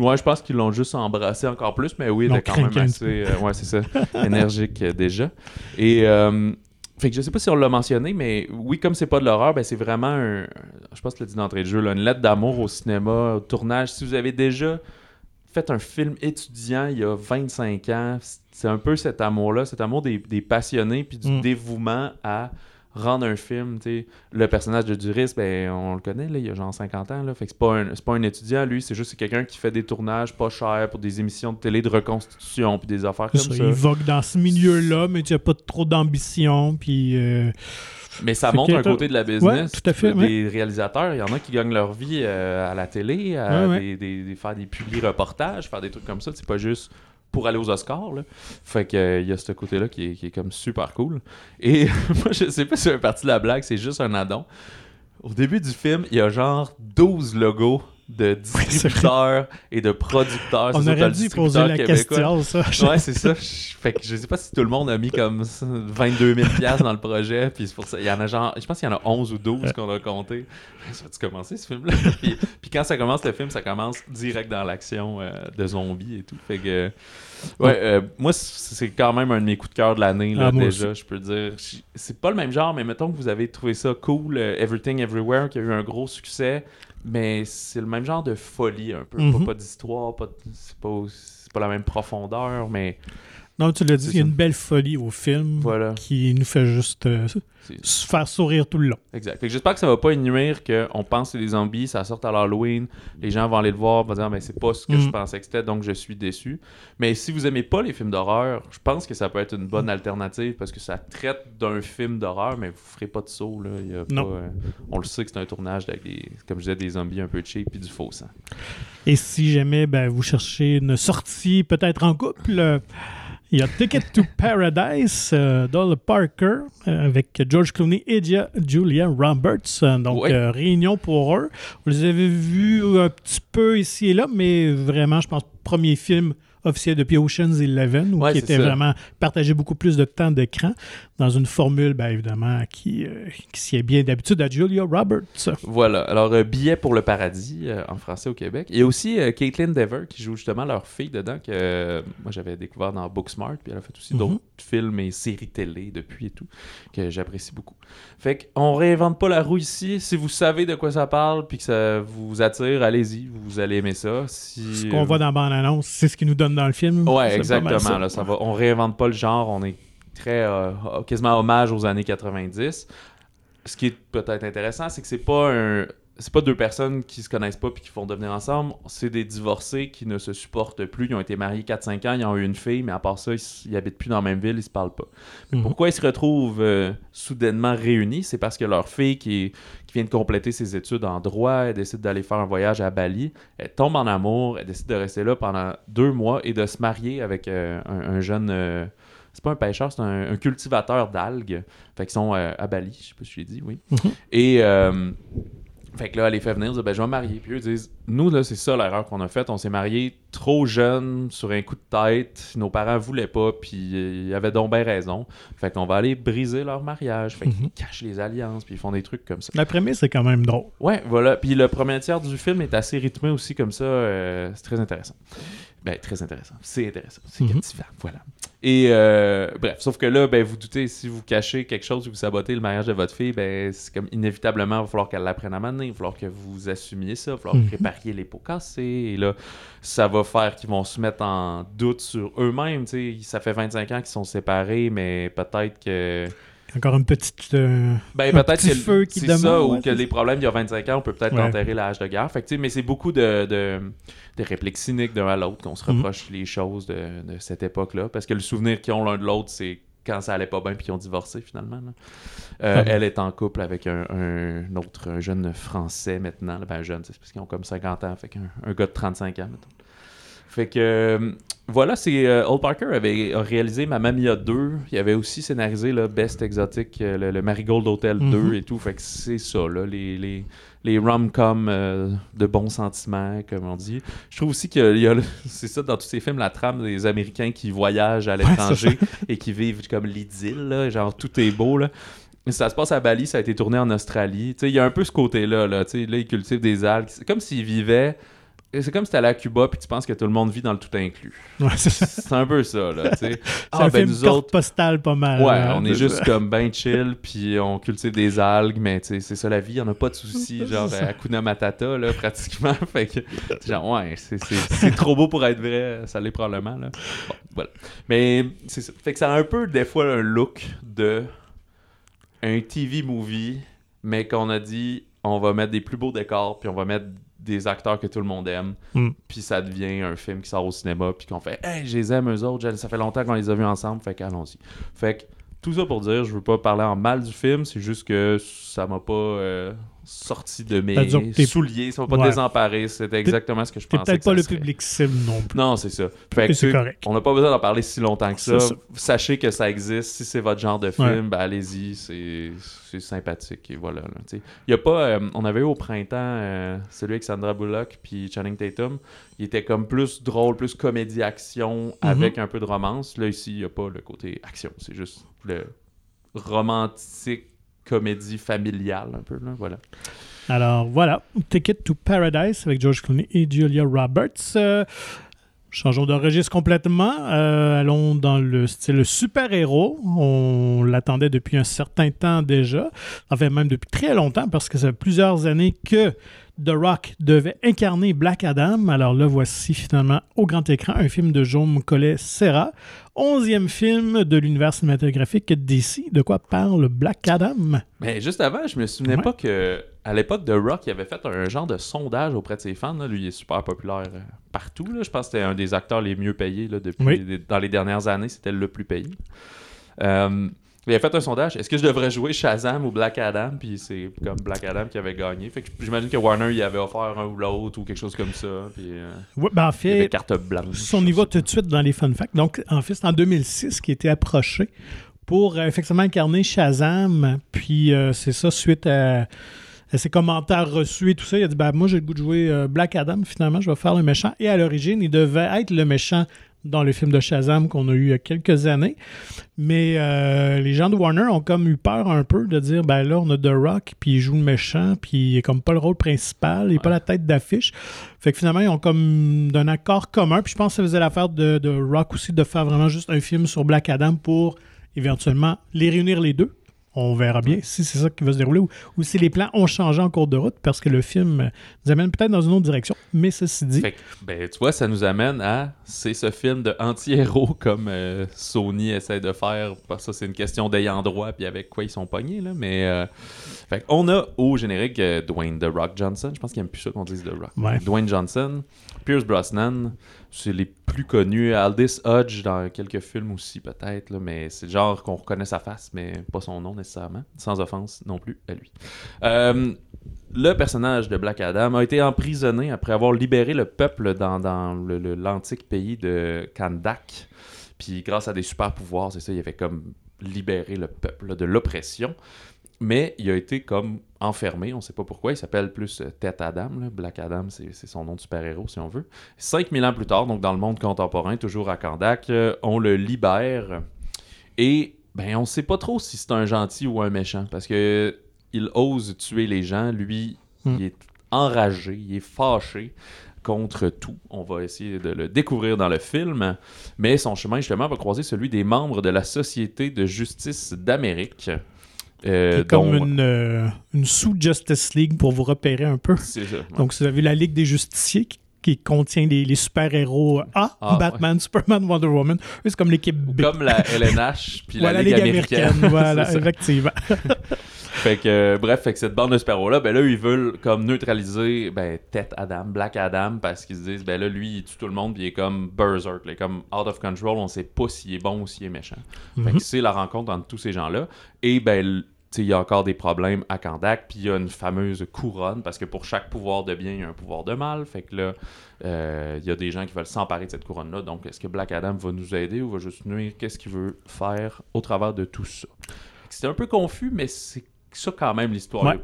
Ouais, je pense qu'ils l'ont juste embrassé encore plus, mais oui, il était quand même assez. euh, ouais, c'est ça. énergique euh, déjà. Et. euh, fait que je sais pas si on l'a mentionné, mais oui, comme c'est pas de l'horreur, ben c'est vraiment un. Je pense que tu l'as dit d'entrée de jeu, là, une lettre d'amour au cinéma, au tournage. Si vous avez déjà fait un film étudiant il y a 25 ans, c'est un peu cet amour-là, cet amour des, des passionnés, puis du Mm. dévouement à rendre un film. tu sais. Le personnage de Duris, ben, on le connaît, là, il y a genre 50 ans. Là, fait que c'est pas, un, c'est pas un étudiant, lui, c'est juste quelqu'un qui fait des tournages pas chers pour des émissions de télé de reconstitution, puis des affaires comme ça, ça. Il vogue dans ce milieu-là, mais tu n'as pas trop d'ambition. Puis, euh, Mais ça montre un côté de la business. Ouais, tout à fait, Des réalisateurs, il y en a qui gagnent leur vie euh, à la télé, à Ouais, ouais. Des, des- des- faire des publi-reportages, faire des trucs comme ça. C'est pas juste pour aller aux Oscars. Là. Fait que euh, il y a ce côté-là qui qui est comme super cool. Et moi, je sais pas si c'est une partie de la blague, c'est juste un addon. Au début du film, il y a genre 12 logos de distributeurs et de producteurs. on aurait dû poser la québécois. question, ça. Ouais, c'est ça. Je- Fait que je sais pas si tout le monde a mis comme ça, 22 000 piastres dans le projet. Puis c'est pour ça. Il y en a genre. Je pense qu'il y en a 11 ou 12 qu'on a compté. Ça va-tu commencer ce film-là? puis, puis quand ça commence le film, ça commence direct dans l'action euh, de zombies et tout. Fait que. Ouais, euh, moi, c'est quand même un de mes coups de cœur de l'année, là, Ah, déjà, je peux dire. C'est pas le même genre, mais mettons que vous avez trouvé ça cool, euh, Everything Everywhere, qui a eu un gros succès, mais c'est le même genre de folie un peu. Pas, pas d'histoire, pas de- c'est pas, c'est pas la même profondeur, mais Non, tu l'as dit, il y a une belle folie au film voilà. qui nous fait juste euh, se faire sourire tout le long. Exact. J'espère que ça va pas nuire qu'on pense que c'est des zombies, ça sort à l'Halloween, les gens vont aller le voir, vont dire mais c'est pas ce que je Mhm. pensais que c'était, donc je suis déçu. Mais si vous aimez pas les films d'horreur, je pense que ça peut être une bonne alternative parce que ça traite d'un film d'horreur, mais vous ferez pas de saut là. Il y a Non. pas, euh, on le sait que c'est un tournage avec des, comme je disais, des zombies un peu cheap puis du faux sang. Et si jamais ben, vous cherchez une sortie peut-être en couple, euh, Il y a Ticket to Paradise, euh, Doll Parker, euh, avec George Clooney et Gia- Julia Roberts. Euh, Donc, Ouais. euh, réunion pour eux. Vous les avez vus un petit peu ici et là, mais vraiment, je pense, premier film officiel depuis Ocean's Eleven, où Ouais, qui était ça. vraiment partagé beaucoup plus de temps d'écran dans une formule, bien évidemment, qui, euh, qui s'y est bien d'habitude à Julia Roberts. Voilà. Alors, euh, Billet pour le paradis euh, en français au Québec. A aussi euh, Caitlin Dever qui joue justement leur fille dedans, que moi j'avais découvert dans Booksmart, puis elle a fait aussi Mhm. d'autres films et séries télé depuis et tout, que j'apprécie beaucoup. Fait qu'on réinvente pas la roue ici. Si vous savez de quoi ça parle, puis que ça vous attire, allez-y, vous allez aimer ça. Si, Ce qu'on voit dans la bande-annonce, c'est ce qu'ils nous dans le film. Ouais, exactement. Là, ça va, on réinvente pas le genre, on est très euh, quasiment hommage aux années 90. Ce qui est peut-être intéressant, c'est que c'est pas un c'est pas deux personnes qui se connaissent pas puis qui font devenir ensemble, c'est des divorcés qui ne se supportent plus, ils ont été mariés 4-5 ans, ils ont eu une fille, mais à part ça, ils, ils habitent plus dans la même ville, ils se parlent pas. Mais Mhm. Pourquoi ils se retrouvent euh, soudainement réunis? C'est parce que leur fille, qui, vient de compléter ses études en droit, elle décide d'aller faire un voyage à Bali. Elle tombe en amour, elle décide de rester là pendant deux mois et de se marier avec euh, un, un jeune. euh, c'est pas un pêcheur, c'est un, un cultivateur d'algues. Fait qu'ils sont euh, à Bali, je sais pas si je l'ai dit, oui. Mhm. Et. Fait que là, elle les fait venir, dire, ben, je vais me marier. Puis eux disent, nous, là, c'est ça l'erreur qu'on a faite. On s'est mariés trop jeunes, sur un coup de tête. Nos parents voulaient pas, puis euh, ils avaient donc bien raison. Fait qu'on va aller briser leur mariage. Fait qu'ils Mhm. cachent les alliances, puis ils font des trucs comme ça. La prémisse, c'est quand même drôle. Ouais, voilà. Puis le premier tiers du film est assez rythmé aussi comme ça. euh, c'est très intéressant. Ben, très intéressant. C'est intéressant. C'est Mhm. captivant. Voilà. Et euh, bref, sauf que là, ben, vous doutez, si vous cachez quelque chose ou vous sabotez le mariage de votre fille, ben, c'est comme inévitablement, il va falloir qu'elle l'apprenne à mener. Il va falloir que vous assumiez ça. Il va falloir Mhm. réparier les pots cassés. Et là, ça va faire qu'ils vont se mettre en doute sur eux-mêmes. tu sais. Ça fait 25 ans qu'ils sont séparés, mais peut-être que. Encore une petite. euh, Ben, Un peut-être petit que feu qui c'est ça, ou ouais, que les problèmes il y a 25 ans, on peut peut-être Ouais. enterrer l'âge de guerre. Fait que, tu sais, mais c'est beaucoup de, de, de répliques cyniques d'un à l'autre qu'on se Mhm. reproche les choses de, de cette époque-là. Parce que le souvenir qu'ils ont l'un de l'autre, c'est quand ça allait pas bien puis qu'ils ont divorcé finalement. là. Euh, Ah. Elle est en couple avec un, un autre un jeune français maintenant. là. Ben, jeune, c'est parce qu'ils ont comme 50 ans. Fait qu'un un gars de 35 ans, mettons. Fait que euh, voilà, c'est euh, Old Parker avait réalisé Mamma Mia 2. Il avait aussi scénarisé le Best Exotic, euh, le, le Marigold Hotel 2 Mhm. et tout. Fait que c'est ça, là, les, les, les rom-coms euh, de bons sentiments, comme on dit. Je trouve aussi qu'il y a, c'est ça dans tous ces films, la trame des Américains qui voyagent à l'étranger et qui vivent comme l'idylle, là, genre tout est beau, là. Ça se passe à Bali, ça a été tourné en Australie. Il y a un peu ce côté-là. Là, Tu sais, là, ils cultivent des algues. C'est comme s'ils vivaient. C'est comme si t'allais à Cuba puis tu penses que tout le monde vit dans le tout inclus. Ouais, c'est un peu ça, là, tu sais. C'est Ah, un ben, film nous autres, postale pas mal. Ouais, hein, on est juste ça. comme ben chill, puis on cultive des algues, mais tu sais, c'est ça la vie, on a pas de soucis, genre Hakuna Matata, là, pratiquement. fait que, genre, ouais, c'est trop beau pour être vrai, ça l'est probablement, là. Bon, voilà. Mais c'est ça. Fait que ça a un peu, des fois, un look de un TV movie, mais qu'on a dit, on va mettre des plus beaux décors, puis on va mettre des acteurs que tout le monde aime, Mm. puis ça devient un film qui sort au cinéma, puis qu'on fait « Hey, je les aime, eux autres, ça fait longtemps qu'on les a vus ensemble, fait qu'allons-y. » Fait que tout ça pour dire, je veux pas parler en mal du film, c'est juste que ça m'a pas euh, sorti de mes souliers, ça m'a pas Ouais. désemparé, c'était exactement ce que je pensais peut-être pas le serait. public cible non plus. Non, c'est ça. Fait que, Et c'est tu sais, correct. on n'a pas besoin d'en parler si longtemps que ça. Sachez que ça existe. Si c'est votre genre de film, Ouais. ben allez-y. C'est sympathique. Et voilà. là, y a pas. euh, on avait eu au printemps euh, celui avec Sandra Bullock puis Channing Tatum. Il était comme plus drôle, plus comédie-action Mhm. avec un peu de romance. Là, ici, il n'y a pas le côté action. C'est juste le romantique comédie familiale un peu. Là, voilà. Alors voilà, Ticket to Paradise avec George Clooney et Julia Roberts. Euh, changeons de registre complètement. Euh, allons dans le style super-héros. On l'attendait depuis un certain temps déjà. En fait, même depuis très longtemps parce que ça fait plusieurs années que The Rock devait incarner Black Adam. Alors là, voici finalement au grand écran un film de Jaume Collet-Serra. Onzième film de l'univers cinématographique DC. De quoi parle Black Adam? Mais juste avant, je me souvenais Ouais. pas que à l'époque de Rock, il avait fait un genre de sondage auprès de ses fans. là. Lui, il est super populaire euh, partout. là. Je pense que c'était un des acteurs les mieux payés là, depuis Oui. dans les dernières années. C'était le plus payé. Euh, Il a fait un sondage. Est-ce que je devrais jouer Shazam ou Black Adam? Puis c'est comme Black Adam qui avait gagné. Fait que j'imagine que Warner il avait offert un ou l'autre ou quelque chose comme ça. Puis euh, Ouais, ben, en il y avait fait, carte blanche. si on y va tout de suite dans les fun facts, donc en fait, c'est en 2006 qui était approché pour euh, effectivement incarner Shazam. Puis euh, c'est ça, suite à, à ses commentaires reçus et tout ça, il a dit ben, Moi, j'ai le goût de jouer Black Adam, finalement, je vais faire le méchant. Et à l'origine, il devait être le méchant dans le film de Shazam qu'on a eu il y a quelques années. Mais euh, les gens de Warner ont comme eu peur un peu de dire ben là, on a The Rock, puis il joue le méchant, puis il est comme pas le rôle principal, il n'est pas la tête d'affiche. Fait que finalement, ils ont comme d'un accord commun. Puis je pense que ça faisait l'affaire de, de Rock aussi de faire vraiment juste un film sur Black Adam pour éventuellement les réunir les deux. On verra bien si c'est ça qui va se dérouler ou, ou si les plans ont changé en cours de route parce que le film nous amène peut-être dans une autre direction. Mais ceci dit, Fait que, ben, tu vois, ça nous amène à. C'est ce film de anti-héros comme euh, Sony essaie de faire. Parce que ça, c'est une question d'ayant droit, puis avec quoi ils sont pognés, là. Mais. euh, fait on a au générique euh, Dwayne The Rock Johnson. Je pense qu'il aime plus ça qu'on dise The Rock. Ouais. Dwayne Johnson, Pierce Brosnan. C'est les plus connus. Aldous Hodge dans quelques films aussi, peut-être, mais c'est le genre qu'on reconnaît sa face, mais pas son nom nécessairement. Sans offense non plus à lui. Euh, le personnage de Black Adam a été emprisonné après avoir libéré le peuple dans, dans le- l'antique pays de Kandak. Puis grâce à des super pouvoirs, c'est ça, il avait comme libéré le peuple de l'oppression. Mais il a été comme enfermé, on sait pas pourquoi. Il s'appelle plus euh, Tête Adam. là. Black Adam, c'est c'est son nom de super-héros, si on veut. 5000 ans plus tard, donc dans le monde contemporain, toujours à Kandak, euh, on le libère. Et ben, on sait pas trop si c'est un gentil ou un méchant. Parce que il ose tuer les gens. Lui, Hmm. il est enragé, il est fâché contre tout. On va essayer de le découvrir dans le film. Mais son chemin, justement, va croiser celui des membres de la Société de justice d'Amérique. Euh, qui est comme dont- une, euh, une sous-Justice League pour vous repérer un peu. Ça. ouais. Donc, si vous avez la Ligue des Justiciers qui, qui contient les, les super-héros A, Ah, Batman, Superman, Wonder Woman. C'est comme l'équipe B. Comme la LNH puis Voilà, la Ligue, américaine. voilà, C'est ça. effectivement. Fait que, euh, bref, fait que cette bande de super-héros-là, ben là, ils veulent comme neutraliser ben, Tête Adam, Black Adam, parce qu'ils se disent, ben là, lui, il tue tout le monde, puis il est comme berserk, là, comme out of control, on sait pas s'il est bon ou s'il est méchant. Fait Mhm. que c'est la rencontre entre tous ces gens-là. Et ben, il y a encore des problèmes à Kandak, puis il y a une fameuse couronne, parce que pour chaque pouvoir de bien, il y a un pouvoir de mal. Fait que là, euh, il y a des gens qui veulent s'emparer de cette couronne-là. Donc, est-ce que Black Adam va nous aider ou va juste nuire? Qu'est-ce qu'il veut faire au travers de tout ça? C'était un peu confus, mais c'est ça quand même l'histoire. Ouais.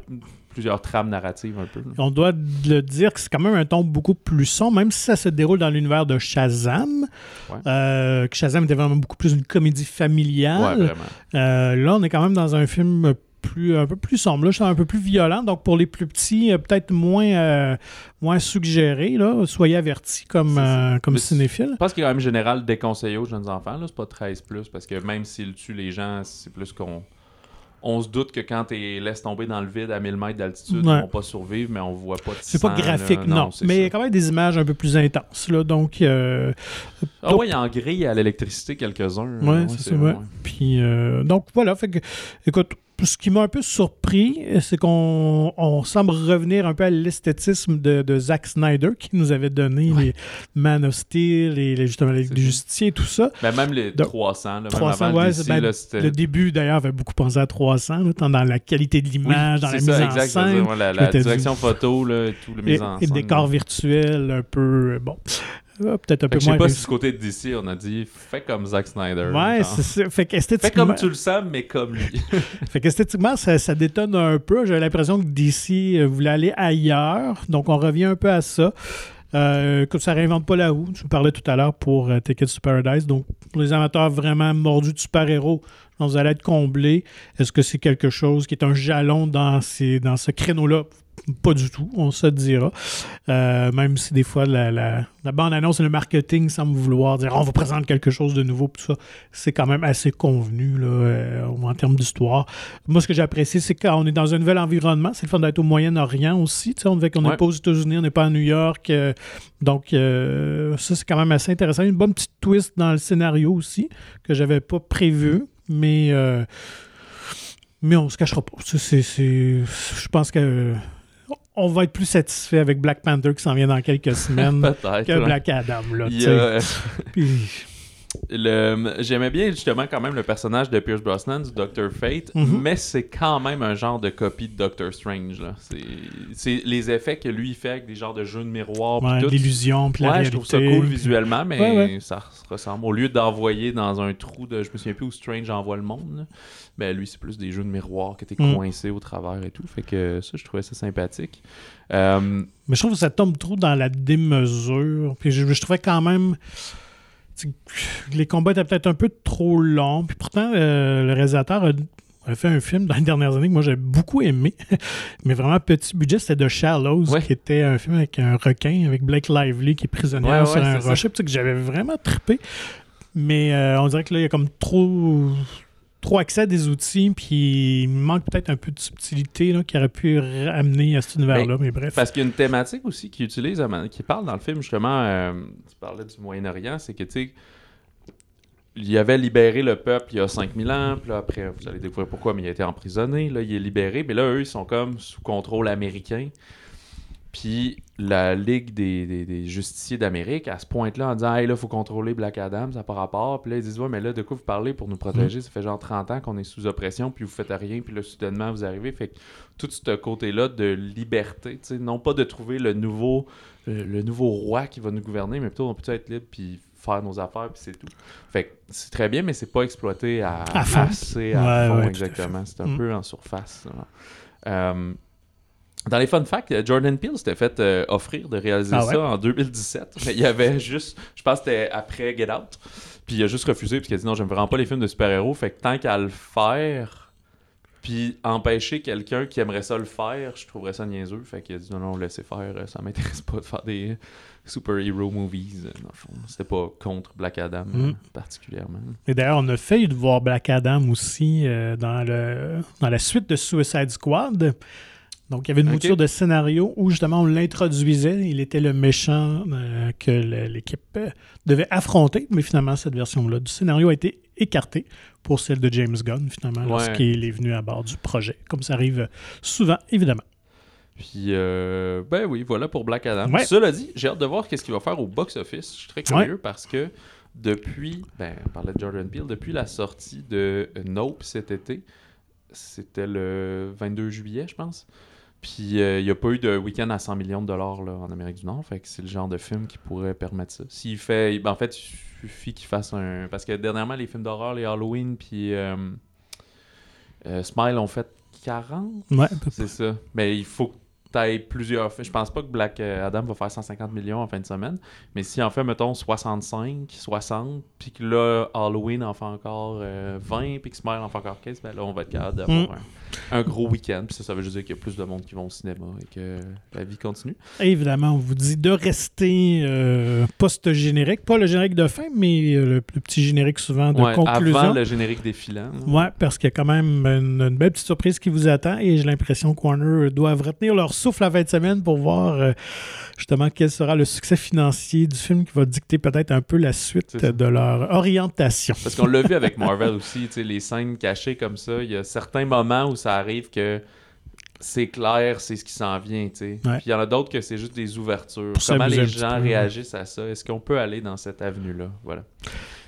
Plusieurs trames narratives un peu. On doit le dire que c'est quand même un ton beaucoup plus sombre, même si ça se déroule dans l'univers de Shazam. Ouais. Euh, que Shazam était vraiment beaucoup plus une comédie Ouais, familiale. vraiment. Euh, là, on est quand même dans un film plus, un peu plus sombre, là, un peu plus violent. Donc, pour les plus petits, euh, peut-être moins, euh, moins suggéré. Là. Soyez avertis comme, euh, comme cinéphile. Je pense qu'il est quand même général déconseillé aux jeunes enfants. C'est pas 13 parce que même s'il tue les gens, c'est plus qu'on. On se doute que quand tu laisses tomber dans le vide à 1000 mètres d'altitude, Ouais. ils vont pas survivre, mais on voit pas de C'est pas graphique, là. non. c'est mais il y a quand même des images un peu plus intenses. Là, donc, euh, Ah ouais, il y a en grille à l'électricité quelques-uns. Ouais, c'est ça, ouais. Puis, euh, donc voilà, fait que, écoute, ce qui m'a un peu surpris, c'est qu'on on semble revenir un peu à l'esthétisme de, de Zack Snyder qui nous avait donné les Man of Steel et les, justement les C'est du ça. Justicier et tout ça. Ben, même les Donc, 300, là, même 300, avant le ouais, DC, ben, là. Le début, d'ailleurs, avait beaucoup pensé à 300, là, tant dans la qualité de Oui, l'image, dans la c'est mise ça, en scène. la, la du- direction photo, et tout, le Et, mise en et scène. décors là. virtuels un peu, bon, euh, peut-être un Fait peu que je sais moins pas réussi. si du côté de DC, on a dit fais comme Zack Snyder. Ouais, genre. c'est ça. Fait Fais comme tu le sens, mais comme lui. Fait qu'esthétiquement, ça, ça détonne un peu. J'ai l'impression que DC euh, voulait aller ailleurs. Donc, on revient un peu à ça. Euh, que ça réinvente pas la roue. Tu me parlais tout à l'heure pour euh, Tickets to Paradise. Donc, pour les amateurs vraiment mordus de super-héros, vous allez être comblés. Est-ce que c'est quelque chose qui est un jalon dans, ces, dans ce créneau-là? Pas du tout, on se dira. Euh, même si des fois la, la, la bande-annonce et le marketing semblent vouloir dire on vous présente quelque chose de nouveau, tout ça, c'est quand même assez convenu là, euh, en termes d'histoire. Moi, ce que j'ai apprécié, c'est qu'on est dans un nouvel environnement. C'est le fun d'être au Moyen-Orient aussi. On dirait qu'on n'est Ouais. pas aux États-Unis, on n'est pas à New York. euh, donc, ça, c'est quand même assez intéressant. Une bonne petite twist dans le scénario aussi, que j'avais pas prévu, mais. euh, mais on se cachera pas. Je pense que on va être plus satisfait avec Black Panther qui s'en vient dans quelques semaines que. Black Adam. Là, Puis, le- J'aimais bien justement quand même le personnage de Pierce Brosnan du Doctor Fate, Mhm. mais c'est quand même un genre de copie de Doctor Strange. C'est- les effets que lui il fait avec des genres de jeux de miroir. Ouais. L'illusion, puis la Ouais, je réalité. trouve ça cool visuellement, mais Ouais, ça se ressemble. Au lieu d'envoyer dans un trou de. Je me souviens plus où Strange envoie le monde, là, ben lui, c'est plus des jeux de miroir que t'es Mm. coincé au travers et tout. Fait que ça, je trouvais ça sympathique. Euh, Mais je trouve que ça tombe trop dans la démesure. Puis je, je trouvais quand même. Les combats étaient peut-être un peu trop longs. Puis pourtant, euh, le réalisateur a, a fait un film dans les dernières années que moi j'ai beaucoup aimé. Mais vraiment petit budget, c'était The Shallows, Ouais. qui était un film avec un requin, avec Blake Lively qui est prisonnier Ouais, sur un rocher. Que j'avais vraiment trippé. Mais euh, on dirait que là, il y a comme trop. Trop accès à des outils, puis il manque peut-être un peu de subtilité là, qui aurait pu ramener à cet univers-là, mais bref. Parce qu'il y a une thématique aussi qu'il utilise, qui parle dans le film justement, euh, tu parlais du Moyen-Orient, c'est que tu sais, il avait libéré le peuple il y a 5000 ans, puis là après, vous allez découvrir pourquoi, mais il a été emprisonné, là il est libéré, mais là eux ils sont comme sous contrôle américain. Puis la Ligue des, des- des justiciers d'Amérique, à ce point-là, en disant Hey, là, faut contrôler Black Adam, ça n'a pas rapport. Puis là, ils disent Ouais, mais là, de quoi vous parlez pour nous protéger? Ça fait genre 30 ans qu'on est sous oppression, puis vous faites rien, puis là, soudainement, vous arrivez. Fait que tout ce côté-là de liberté, tu sais, non pas de trouver le nouveau, le, le nouveau roi qui va nous gouverner, mais plutôt on peut être libre, puis faire nos affaires, puis c'est tout. Fait que c'est très bien, mais c'est pas exploité à, À fond. assez à Ouais, fond, ouais, exactement. C'est un Mm. peu en surface. Dans les fun facts, euh, Jordan Peele s'était fait euh, offrir de réaliser Ah ouais? ça en 2017. Mais il y avait juste, je pense que c'était après Get Out. Puis il a juste refusé parce qu'il a dit non, j'aime vraiment pas les films de super-héros. Fait que tant qu'à le faire, puis empêcher quelqu'un qui aimerait ça le faire, je trouverais ça niaiseux. Fait qu'il a dit non, non, laissez faire, euh, ça m'intéresse pas de faire des super-hero movies. Dans le fond, c'était pas contre Black Adam euh, Mm. particulièrement. Et d'ailleurs, on a failli de voir Black Adam aussi euh, dans, le, dans la suite de Suicide Squad. Donc, il y avait une Ok. mouture de scénario où justement on l'introduisait. Il était le méchant euh, que l'équipe euh, devait affronter. Mais finalement, cette version-là du scénario a été écartée pour celle de James Gunn, finalement, Ouais. lorsqu'il est venu à bord du projet. Comme ça arrive souvent, évidemment. Puis, euh, ben oui, voilà pour Black Adam. Ouais. Cela dit, j'ai hâte de voir qu'est-ce qu'il va faire au box-office. Je suis très curieux parce que depuis, ben, on parlait de Jordan Peele, depuis la sortie de Nope cet été, c'était le 22 juillet, je pense. Puis, euh, il n'y a pas eu de week-end à 100 millions de dollars là, en Amérique du Nord. Fait que c'est le genre de film qui pourrait permettre ça. S'il fait, ben, en fait, il suffit qu'il fasse un. Parce que dernièrement, les films d'horreur, les Halloween, puis euh, euh, Smile ont fait 40 Ouais, c'est ça. Mais il faut que tu ailles plusieurs. Je pense pas que Black euh, Adam va faire 150 millions en fin de semaine. Mais si en fait, mettons, 65, 60, puis que là, Halloween en fait encore euh, 20, puis que Smile en fait encore 15, ben là, on va être capable d'avoir un, un gros week-end. Puis ça, ça veut juste dire qu'il y a plus de monde qui vont au cinéma et que la vie continue. Évidemment, on vous dit de rester euh, post-générique. Pas le générique de fin, mais euh, le, le petit générique souvent de Ouais, conclusion. avant le générique défilant. Ouais, parce qu'il y a quand même une, une belle petite surprise qui vous attend et j'ai l'impression que Warner doivent retenir leur souffle la fin de semaine pour voir euh, justement quel sera le succès financier du film qui va dicter peut-être un peu la suite de leur orientation. Parce qu'on l'a vu avec Marvel aussi, les scènes cachées comme ça. Il y a certains moments où ça arrive que c'est clair, c'est ce qui s'en vient, tu sais. Ouais. Puis il y en a d'autres que c'est juste des ouvertures. Pour Comment les gens peu, réagissent à ça? Est-ce qu'on peut aller dans cette avenue-là? Voilà.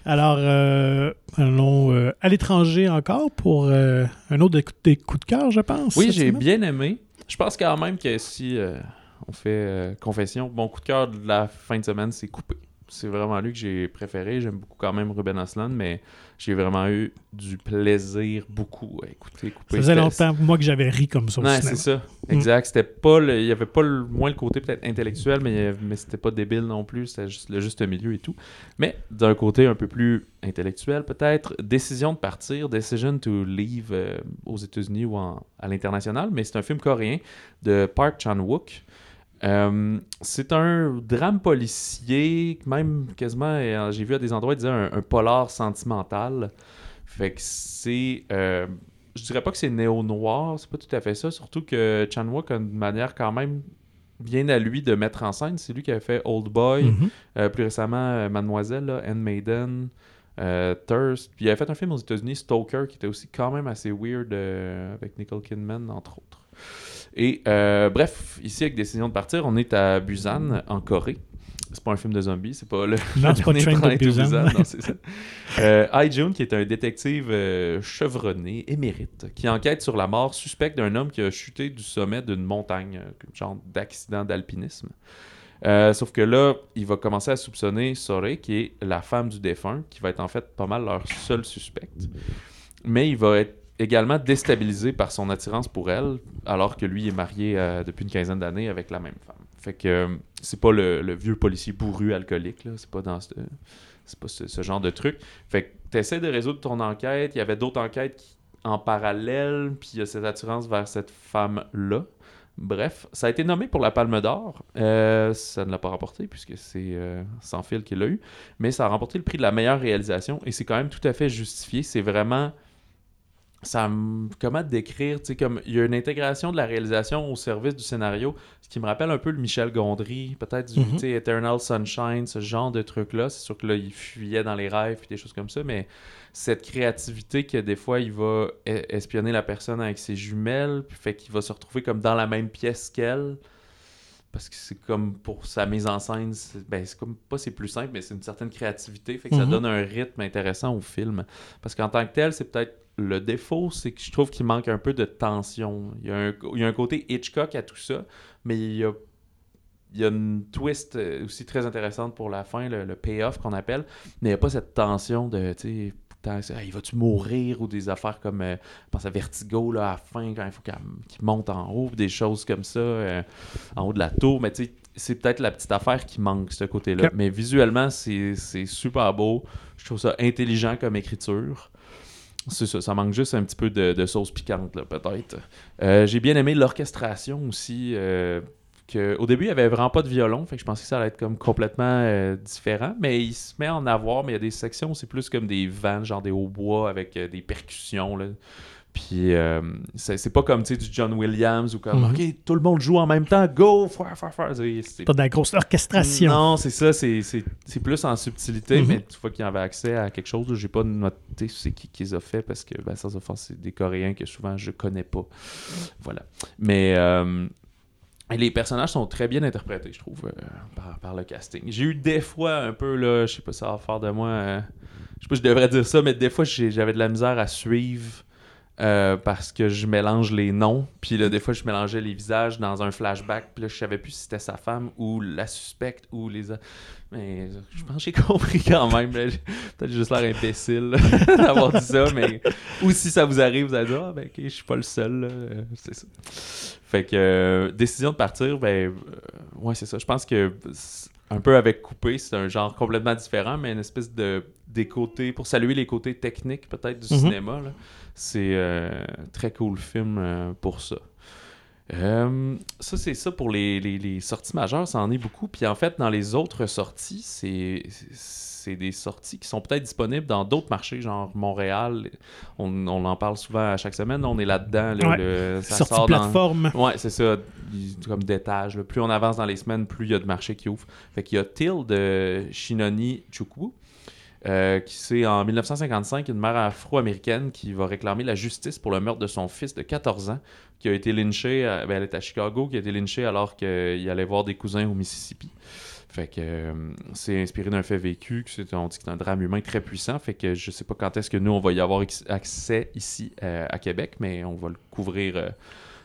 Alors, euh, allons euh, à l'étranger encore pour euh, un autre des coups, de cœur, je pense. Oui, j'ai bien aimé. Je pense quand même que si euh, on fait euh, confession, mon coup de cœur de la fin de semaine, c'est coupé. C'est vraiment lui que j'ai préféré. J'aime beaucoup quand même Ruben Aslan, mais j'ai vraiment eu du plaisir beaucoup à écouter. Ça faisait longtemps, moi, que j'avais ri comme ça c'est ça. Exact. C'était pas le- il y avait pas le, moins le côté peut-être intellectuel, mais, mais c'était pas débile non plus. C'était juste le juste milieu et tout. Mais d'un côté un peu plus intellectuel peut-être, décision de partir, decision to leave euh, aux États-Unis ou en- à l'international. Mais c'est un film coréen de Park Chan Wook. Euh, c'est un drame policier, même quasiment, euh, j'ai vu à des endroits, ils disaient un, un polar sentimental. Fait que c'est. euh, je dirais pas que c'est néo-noir, c'est pas tout à fait ça. Surtout que Chan Wook a une manière quand même bien à lui de mettre en scène. C'est lui qui a fait Old Boy, Mhm. euh, plus récemment Mademoiselle, là, Maiden, euh, Thirst. Puis il a fait un film aux États-Unis, Stoker, qui était aussi quand même assez weird euh, avec Nicole Kidman, entre autres. Et euh, bref, ici avec Décision de partir, on est à Busan, en Corée. c'est pas un film de zombies, c'est pas le. Non, c'est pas Train to Busan. non, c'est ça. Euh, Ai Jun, qui est un détective euh, chevronné, émérite, qui enquête sur la mort suspecte d'un homme qui a chuté du sommet d'une montagne, euh, genre d'accident d'alpinisme. Euh, sauf que là, il va commencer à soupçonner Sore, qui est la femme du défunt, qui va être en fait pas mal leur seul suspect. Mais il va être également déstabilisé par son attirance pour elle, alors que lui est marié euh, depuis une quinzaine d'années avec la même femme. Fait que euh, c'est pas le, vieux policier bourru alcoolique, là. C'est pas dans ce, c'est pas ce, genre de truc. Fait que t'essaies de résoudre ton enquête. Il y avait d'autres enquêtes en parallèle, puis il y a cette attirance vers cette femme-là. Bref, ça a été nommé pour la Palme d'Or. Euh, ça ne l'a pas remporté puisque c'est Sans fil qui l'a eu. Mais ça a remporté le prix de la meilleure réalisation et c'est quand même tout à fait justifié. C'est vraiment. Ça me- Comment décrire tu sais, comme Il y a une intégration de la réalisation au service du scénario, ce qui me rappelle un peu le Michel Gondry, peut-être du tu sais, Eternal Sunshine, ce genre de truc-là. C'est sûr que là, il fuyait dans les rêves et des choses comme ça, mais cette créativité que des fois il va e- espionner la personne avec ses jumelles, puis fait qu'il va se retrouver comme dans la même pièce qu'elle. Parce que c'est comme pour sa mise en scène, c'est ben, c'est comme pas c'est plus simple, mais c'est une certaine créativité, fait que ça Mhm. donne un rythme intéressant au film. Parce qu'en tant que tel, c'est peut-être le défaut, c'est que je trouve qu'il manque un peu de tension. Il y, a un, il y a un côté Hitchcock à tout ça, mais il y a, il y a une twist euh, aussi très intéressante pour la fin, le, le payoff qu'on appelle, mais il n'y a pas cette tension de, tu sais, Hey, va-tu mourir ou des affaires comme, euh, je pense à Vertigo, là, à la fin, quand il faut qu'il monte en haut, des choses comme ça, euh, en haut de la tour, mais tu sais, c'est peut-être la petite affaire qui manque, ce côté-là. Mais visuellement, c'est super beau. Je trouve ça intelligent comme écriture. C'est ça, ça manque juste un petit peu de, sauce piquante, là, peut-être. Euh, j'ai bien aimé l'orchestration aussi. euh, que, au début, il n'y avait vraiment pas de violon, fait que je pensais que ça allait être comme complètement euh, différent, mais il se met en avoir, mais il y a des sections c'est plus comme des vannes, genre des hautbois avec des percussions. Là. Puis euh, c'est pas comme tu sais, du John Williams ou comme Mhm. OK, tout le monde joue en même temps, go, faire, faire, faire. C'est- Pas de la grosse orchestration. non, c'est ça, c'est- plus en subtilité, Mhm. mais tu vois qu'il y avait accès à quelque chose. J'ai pas noté c'est qui qui les a fait parce que, ben, sans offense, c'est des Coréens que souvent je connais pas. Voilà. Mais euh, les personnages sont très bien interprétés, je trouve, euh, par, par le casting. J'ai eu des fois un peu, là, je sais pas, ça va faire de moi. je sais pas, si je devrais dire ça, mais des fois, j'avais de la misère à suivre. Euh, parce que je mélange les noms, puis là, des fois, je mélangeais les visages dans un flashback, puis là, je savais plus si c'était sa femme ou la suspecte ou les... Mais je pense que j'ai compris quand même. Peut-être juste l'air imbécile d'avoir dit ça, mais... Ou si ça vous arrive, vous allez dire « Ah, ben ok, je suis pas le seul. Euh, C'est ça. Fait que, euh, décision de partir, ben... ouais, c'est ça. Je pense que... Un peu avec Coupé, c'est un genre complètement différent, mais une espèce de... Des côtés... Pour saluer les côtés techniques, peut-être, du Mhm. cinéma. C'est euh, très cool film euh, pour ça. Euh, ça, c'est ça pour les, les- les sorties majeures, ça en est beaucoup. Puis en fait, dans les autres sorties, c'est des sorties qui sont peut-être disponibles dans d'autres marchés, genre Montréal. On, on en parle souvent à chaque semaine. On est là-dedans. là, Ouais. ça Sortie sort dans- plateforme. Ouais, c'est ça. Comme d'étage. Plus on avance dans les semaines, plus il y a de marchés qui ouvrent. Fait qu'il y a Till de Shinoni Chukwu, euh, qui c'est en 1955 une mère afro-américaine qui va réclamer la justice pour le meurtre de son fils de 14 ans, qui a été lynché, à- ben, elle est à Chicago, qui a été lynché alors qu'il allait voir des cousins au Mississippi. Fait que euh, c'est inspiré d'un fait vécu, que c'est, on dit que c'est un drame humain très puissant. Fait que je sais pas quand est-ce que nous on va y avoir accès ici euh, à Québec, mais on va le couvrir euh,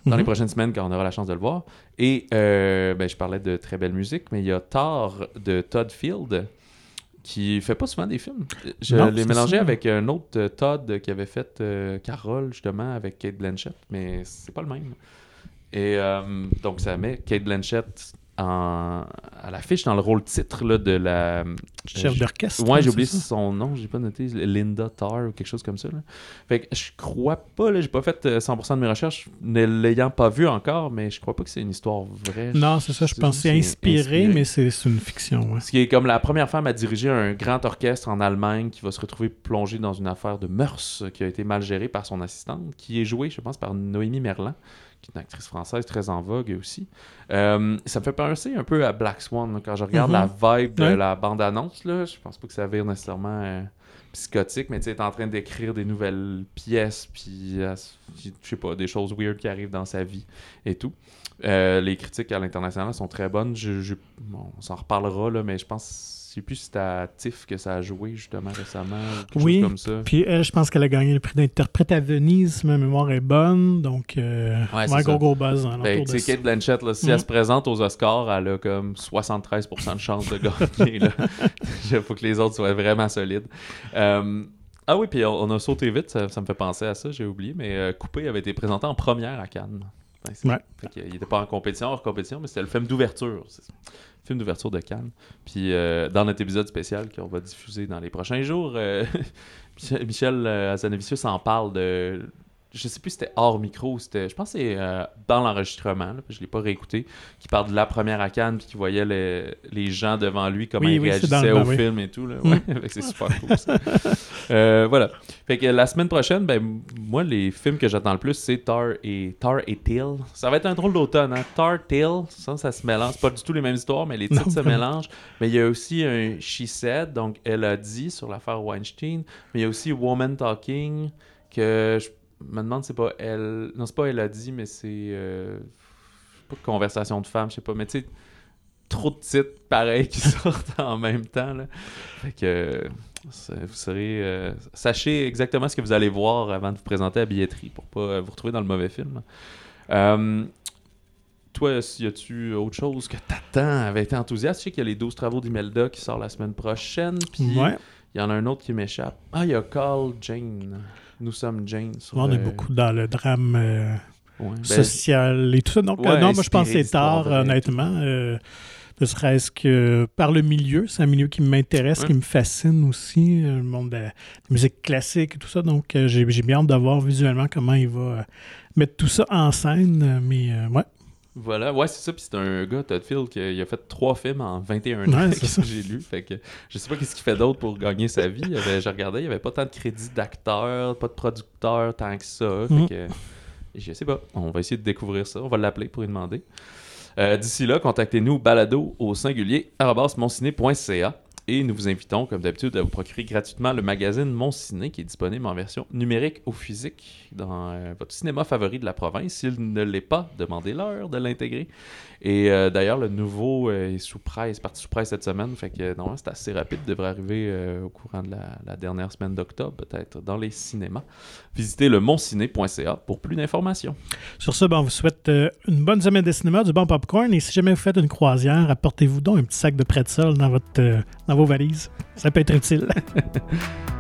dans les Mhm. prochaines semaines quand on aura la chance de le voir. Et ben, je parlais de très belle musique, mais il y a Thor de Todd Field qui fait pas souvent des films. Je l'ai mélangé ça. avec un autre euh, Todd qui avait fait euh, Carole justement avec Kate Blanchett, mais c'est pas le même. Et euh, donc ça met Kate Blanchett en, à l'affiche dans le rôle titre là, de la. Chef je- d'orchestre. Ouais, j'ai c'est oublié son nom, j'ai pas noté Linda Tarr ou quelque chose comme ça. là. Fait que je crois pas, là, j'ai pas fait euh, 100% de mes recherches, ne l'ayant pas vu encore, mais je crois pas que c'est une histoire vraie. Non, c'est ça. Je pense c'est inspiré, mais c'est c'est une fiction. ouais. Ce qui est comme la première femme à diriger un grand orchestre en Allemagne qui va se retrouver plongée dans une affaire de mœurs qui a été mal gérée par son assistante, qui est jouée, je pense, par Noémie Merlan, qui est une actrice française très en vogue aussi. Euh, ça me fait penser un peu à Black Swan là, quand je regarde Mhm. la vibe de Ouais. la bande-annonce. Je pense pas que ça vire nécessairement. euh, psychotique, mais tu est en train d'écrire des nouvelles pièces, puis euh, je sais pas, des choses weird qui arrivent dans sa vie et tout. Les critiques à l'international sont très bonnes. Je, je- bon, on s'en reparlera, là, mais je pense, sais plus si c'était à TIFF que ça a joué justement récemment, ou quelque Oui. chose comme ça. Puis elle, je pense qu'elle a gagné le prix d'interprète à Venise, si ma mémoire est bonne. Donc, euh, Ouais, gros, gros buzz en Ben, de. Kate Blanchett, là, si elle se présente aux Oscars, elle a comme 73% de chance de gagner. Il faut que les autres soient vraiment solides. Euh, ah oui, puis on, a sauté vite, ça, ça me fait penser à ça, j'ai oublié, mais euh, Coupé avait été présenté en première à Cannes. Ben, Ouais. fait il n'était pas en compétition, hors compétition, mais c'était le film d'ouverture. Film d'ouverture de Cannes. Puis euh, dans notre épisode spécial qu'on va diffuser dans les prochains jours, euh, Michel, Michel euh, Hazanavicius en parle de. Je sais plus si c'était hors micro ou c'était. Je pense que c'est euh, dans l'enregistrement, là, je l'ai pas réécouté, qui parle de la première à Cannes puis qui voyait les, les gens devant lui, comment Oui, ils oui, réagissaient au oui. film et tout. Là. Ouais, que c'est super cool ça. Euh, voilà. Fait que la semaine prochaine, ben, moi, les films que j'attends le plus, c'est Tar et Tar et Till. Ça va être un drôle d'automne, hein? Tar, Till, ça, ça se mélange. Pas du tout les mêmes histoires, mais les Non, titres se vraiment. mélangent. Mais il y a aussi un She Said, donc elle a dit sur l'affaire Weinstein. Mais il y a aussi Woman Talking, que je me demande, c'est pas elle. Non, c'est pas elle a dit, mais c'est. euh, pas conversation de femme, je sais pas. Mais tu sais, trop de titres pareils qui sortent en même temps. Là. Fait que. Vous serez. euh, sachez exactement ce que vous allez voir avant de vous présenter à billetterie pour pas euh, vous retrouver dans le mauvais film. Euh, toi, y a-tu autre chose que t'attends avec enthousiasme? Je sais qu'il y a les 12 travaux d'Imelda qui sort la semaine prochaine. Puis Ouais. Il y en a un autre qui m'échappe. Ah, il y a Call Jane. Nous sommes Jane. sur, On est beaucoup dans le drame euh, ouais, ben, social et tout ça. Donc, ouais, euh, non, moi, je pense que c'est tard, honnêtement. euh, ne serait-ce que par le milieu. C'est un milieu qui m'intéresse, Ouais. qui me fascine aussi, le monde de la musique classique et tout ça. Donc, j'ai bien hâte de voir visuellement comment il va mettre tout ça en scène. Mais, ouais. Voilà, ouais, c'est ça. Puis c'est un gars, Todd Field, qui a, fait trois films en 21 Ouais, ans. c'est que j'ai lu. Fait que je sais pas qu'est-ce qu'il fait d'autre pour gagner sa vie. Il avait, je regardais, il y avait pas tant de crédits d'acteur, pas de producteur tant que ça. Fait Mhm. que je sais pas. On va essayer de découvrir ça. On va l'appeler pour lui demander. Euh, D'ici là, contactez-nous balado au singulier et nous vous invitons, comme d'habitude, à vous procurer gratuitement le magazine Mon Ciné qui est disponible en version numérique ou physique dans euh, votre cinéma favori de la province. S'il ne l'est pas, demandez-leur de l'intégrer. Et euh, d'ailleurs, le nouveau euh, est sous presse, parti sous presse cette semaine. Fait que normalement, c'est assez rapide. devrait arriver au courant de la, dernière semaine d'octobre, peut-être, dans les cinémas. Visitez le monciné.ca pour plus d'informations. Sur ce, ben, on vous souhaite une bonne semaine de cinéma, du bon popcorn. Et si jamais vous faites une croisière, apportez-vous donc un petit sac de pretzel dans, votre, valises. Ça peut être utile.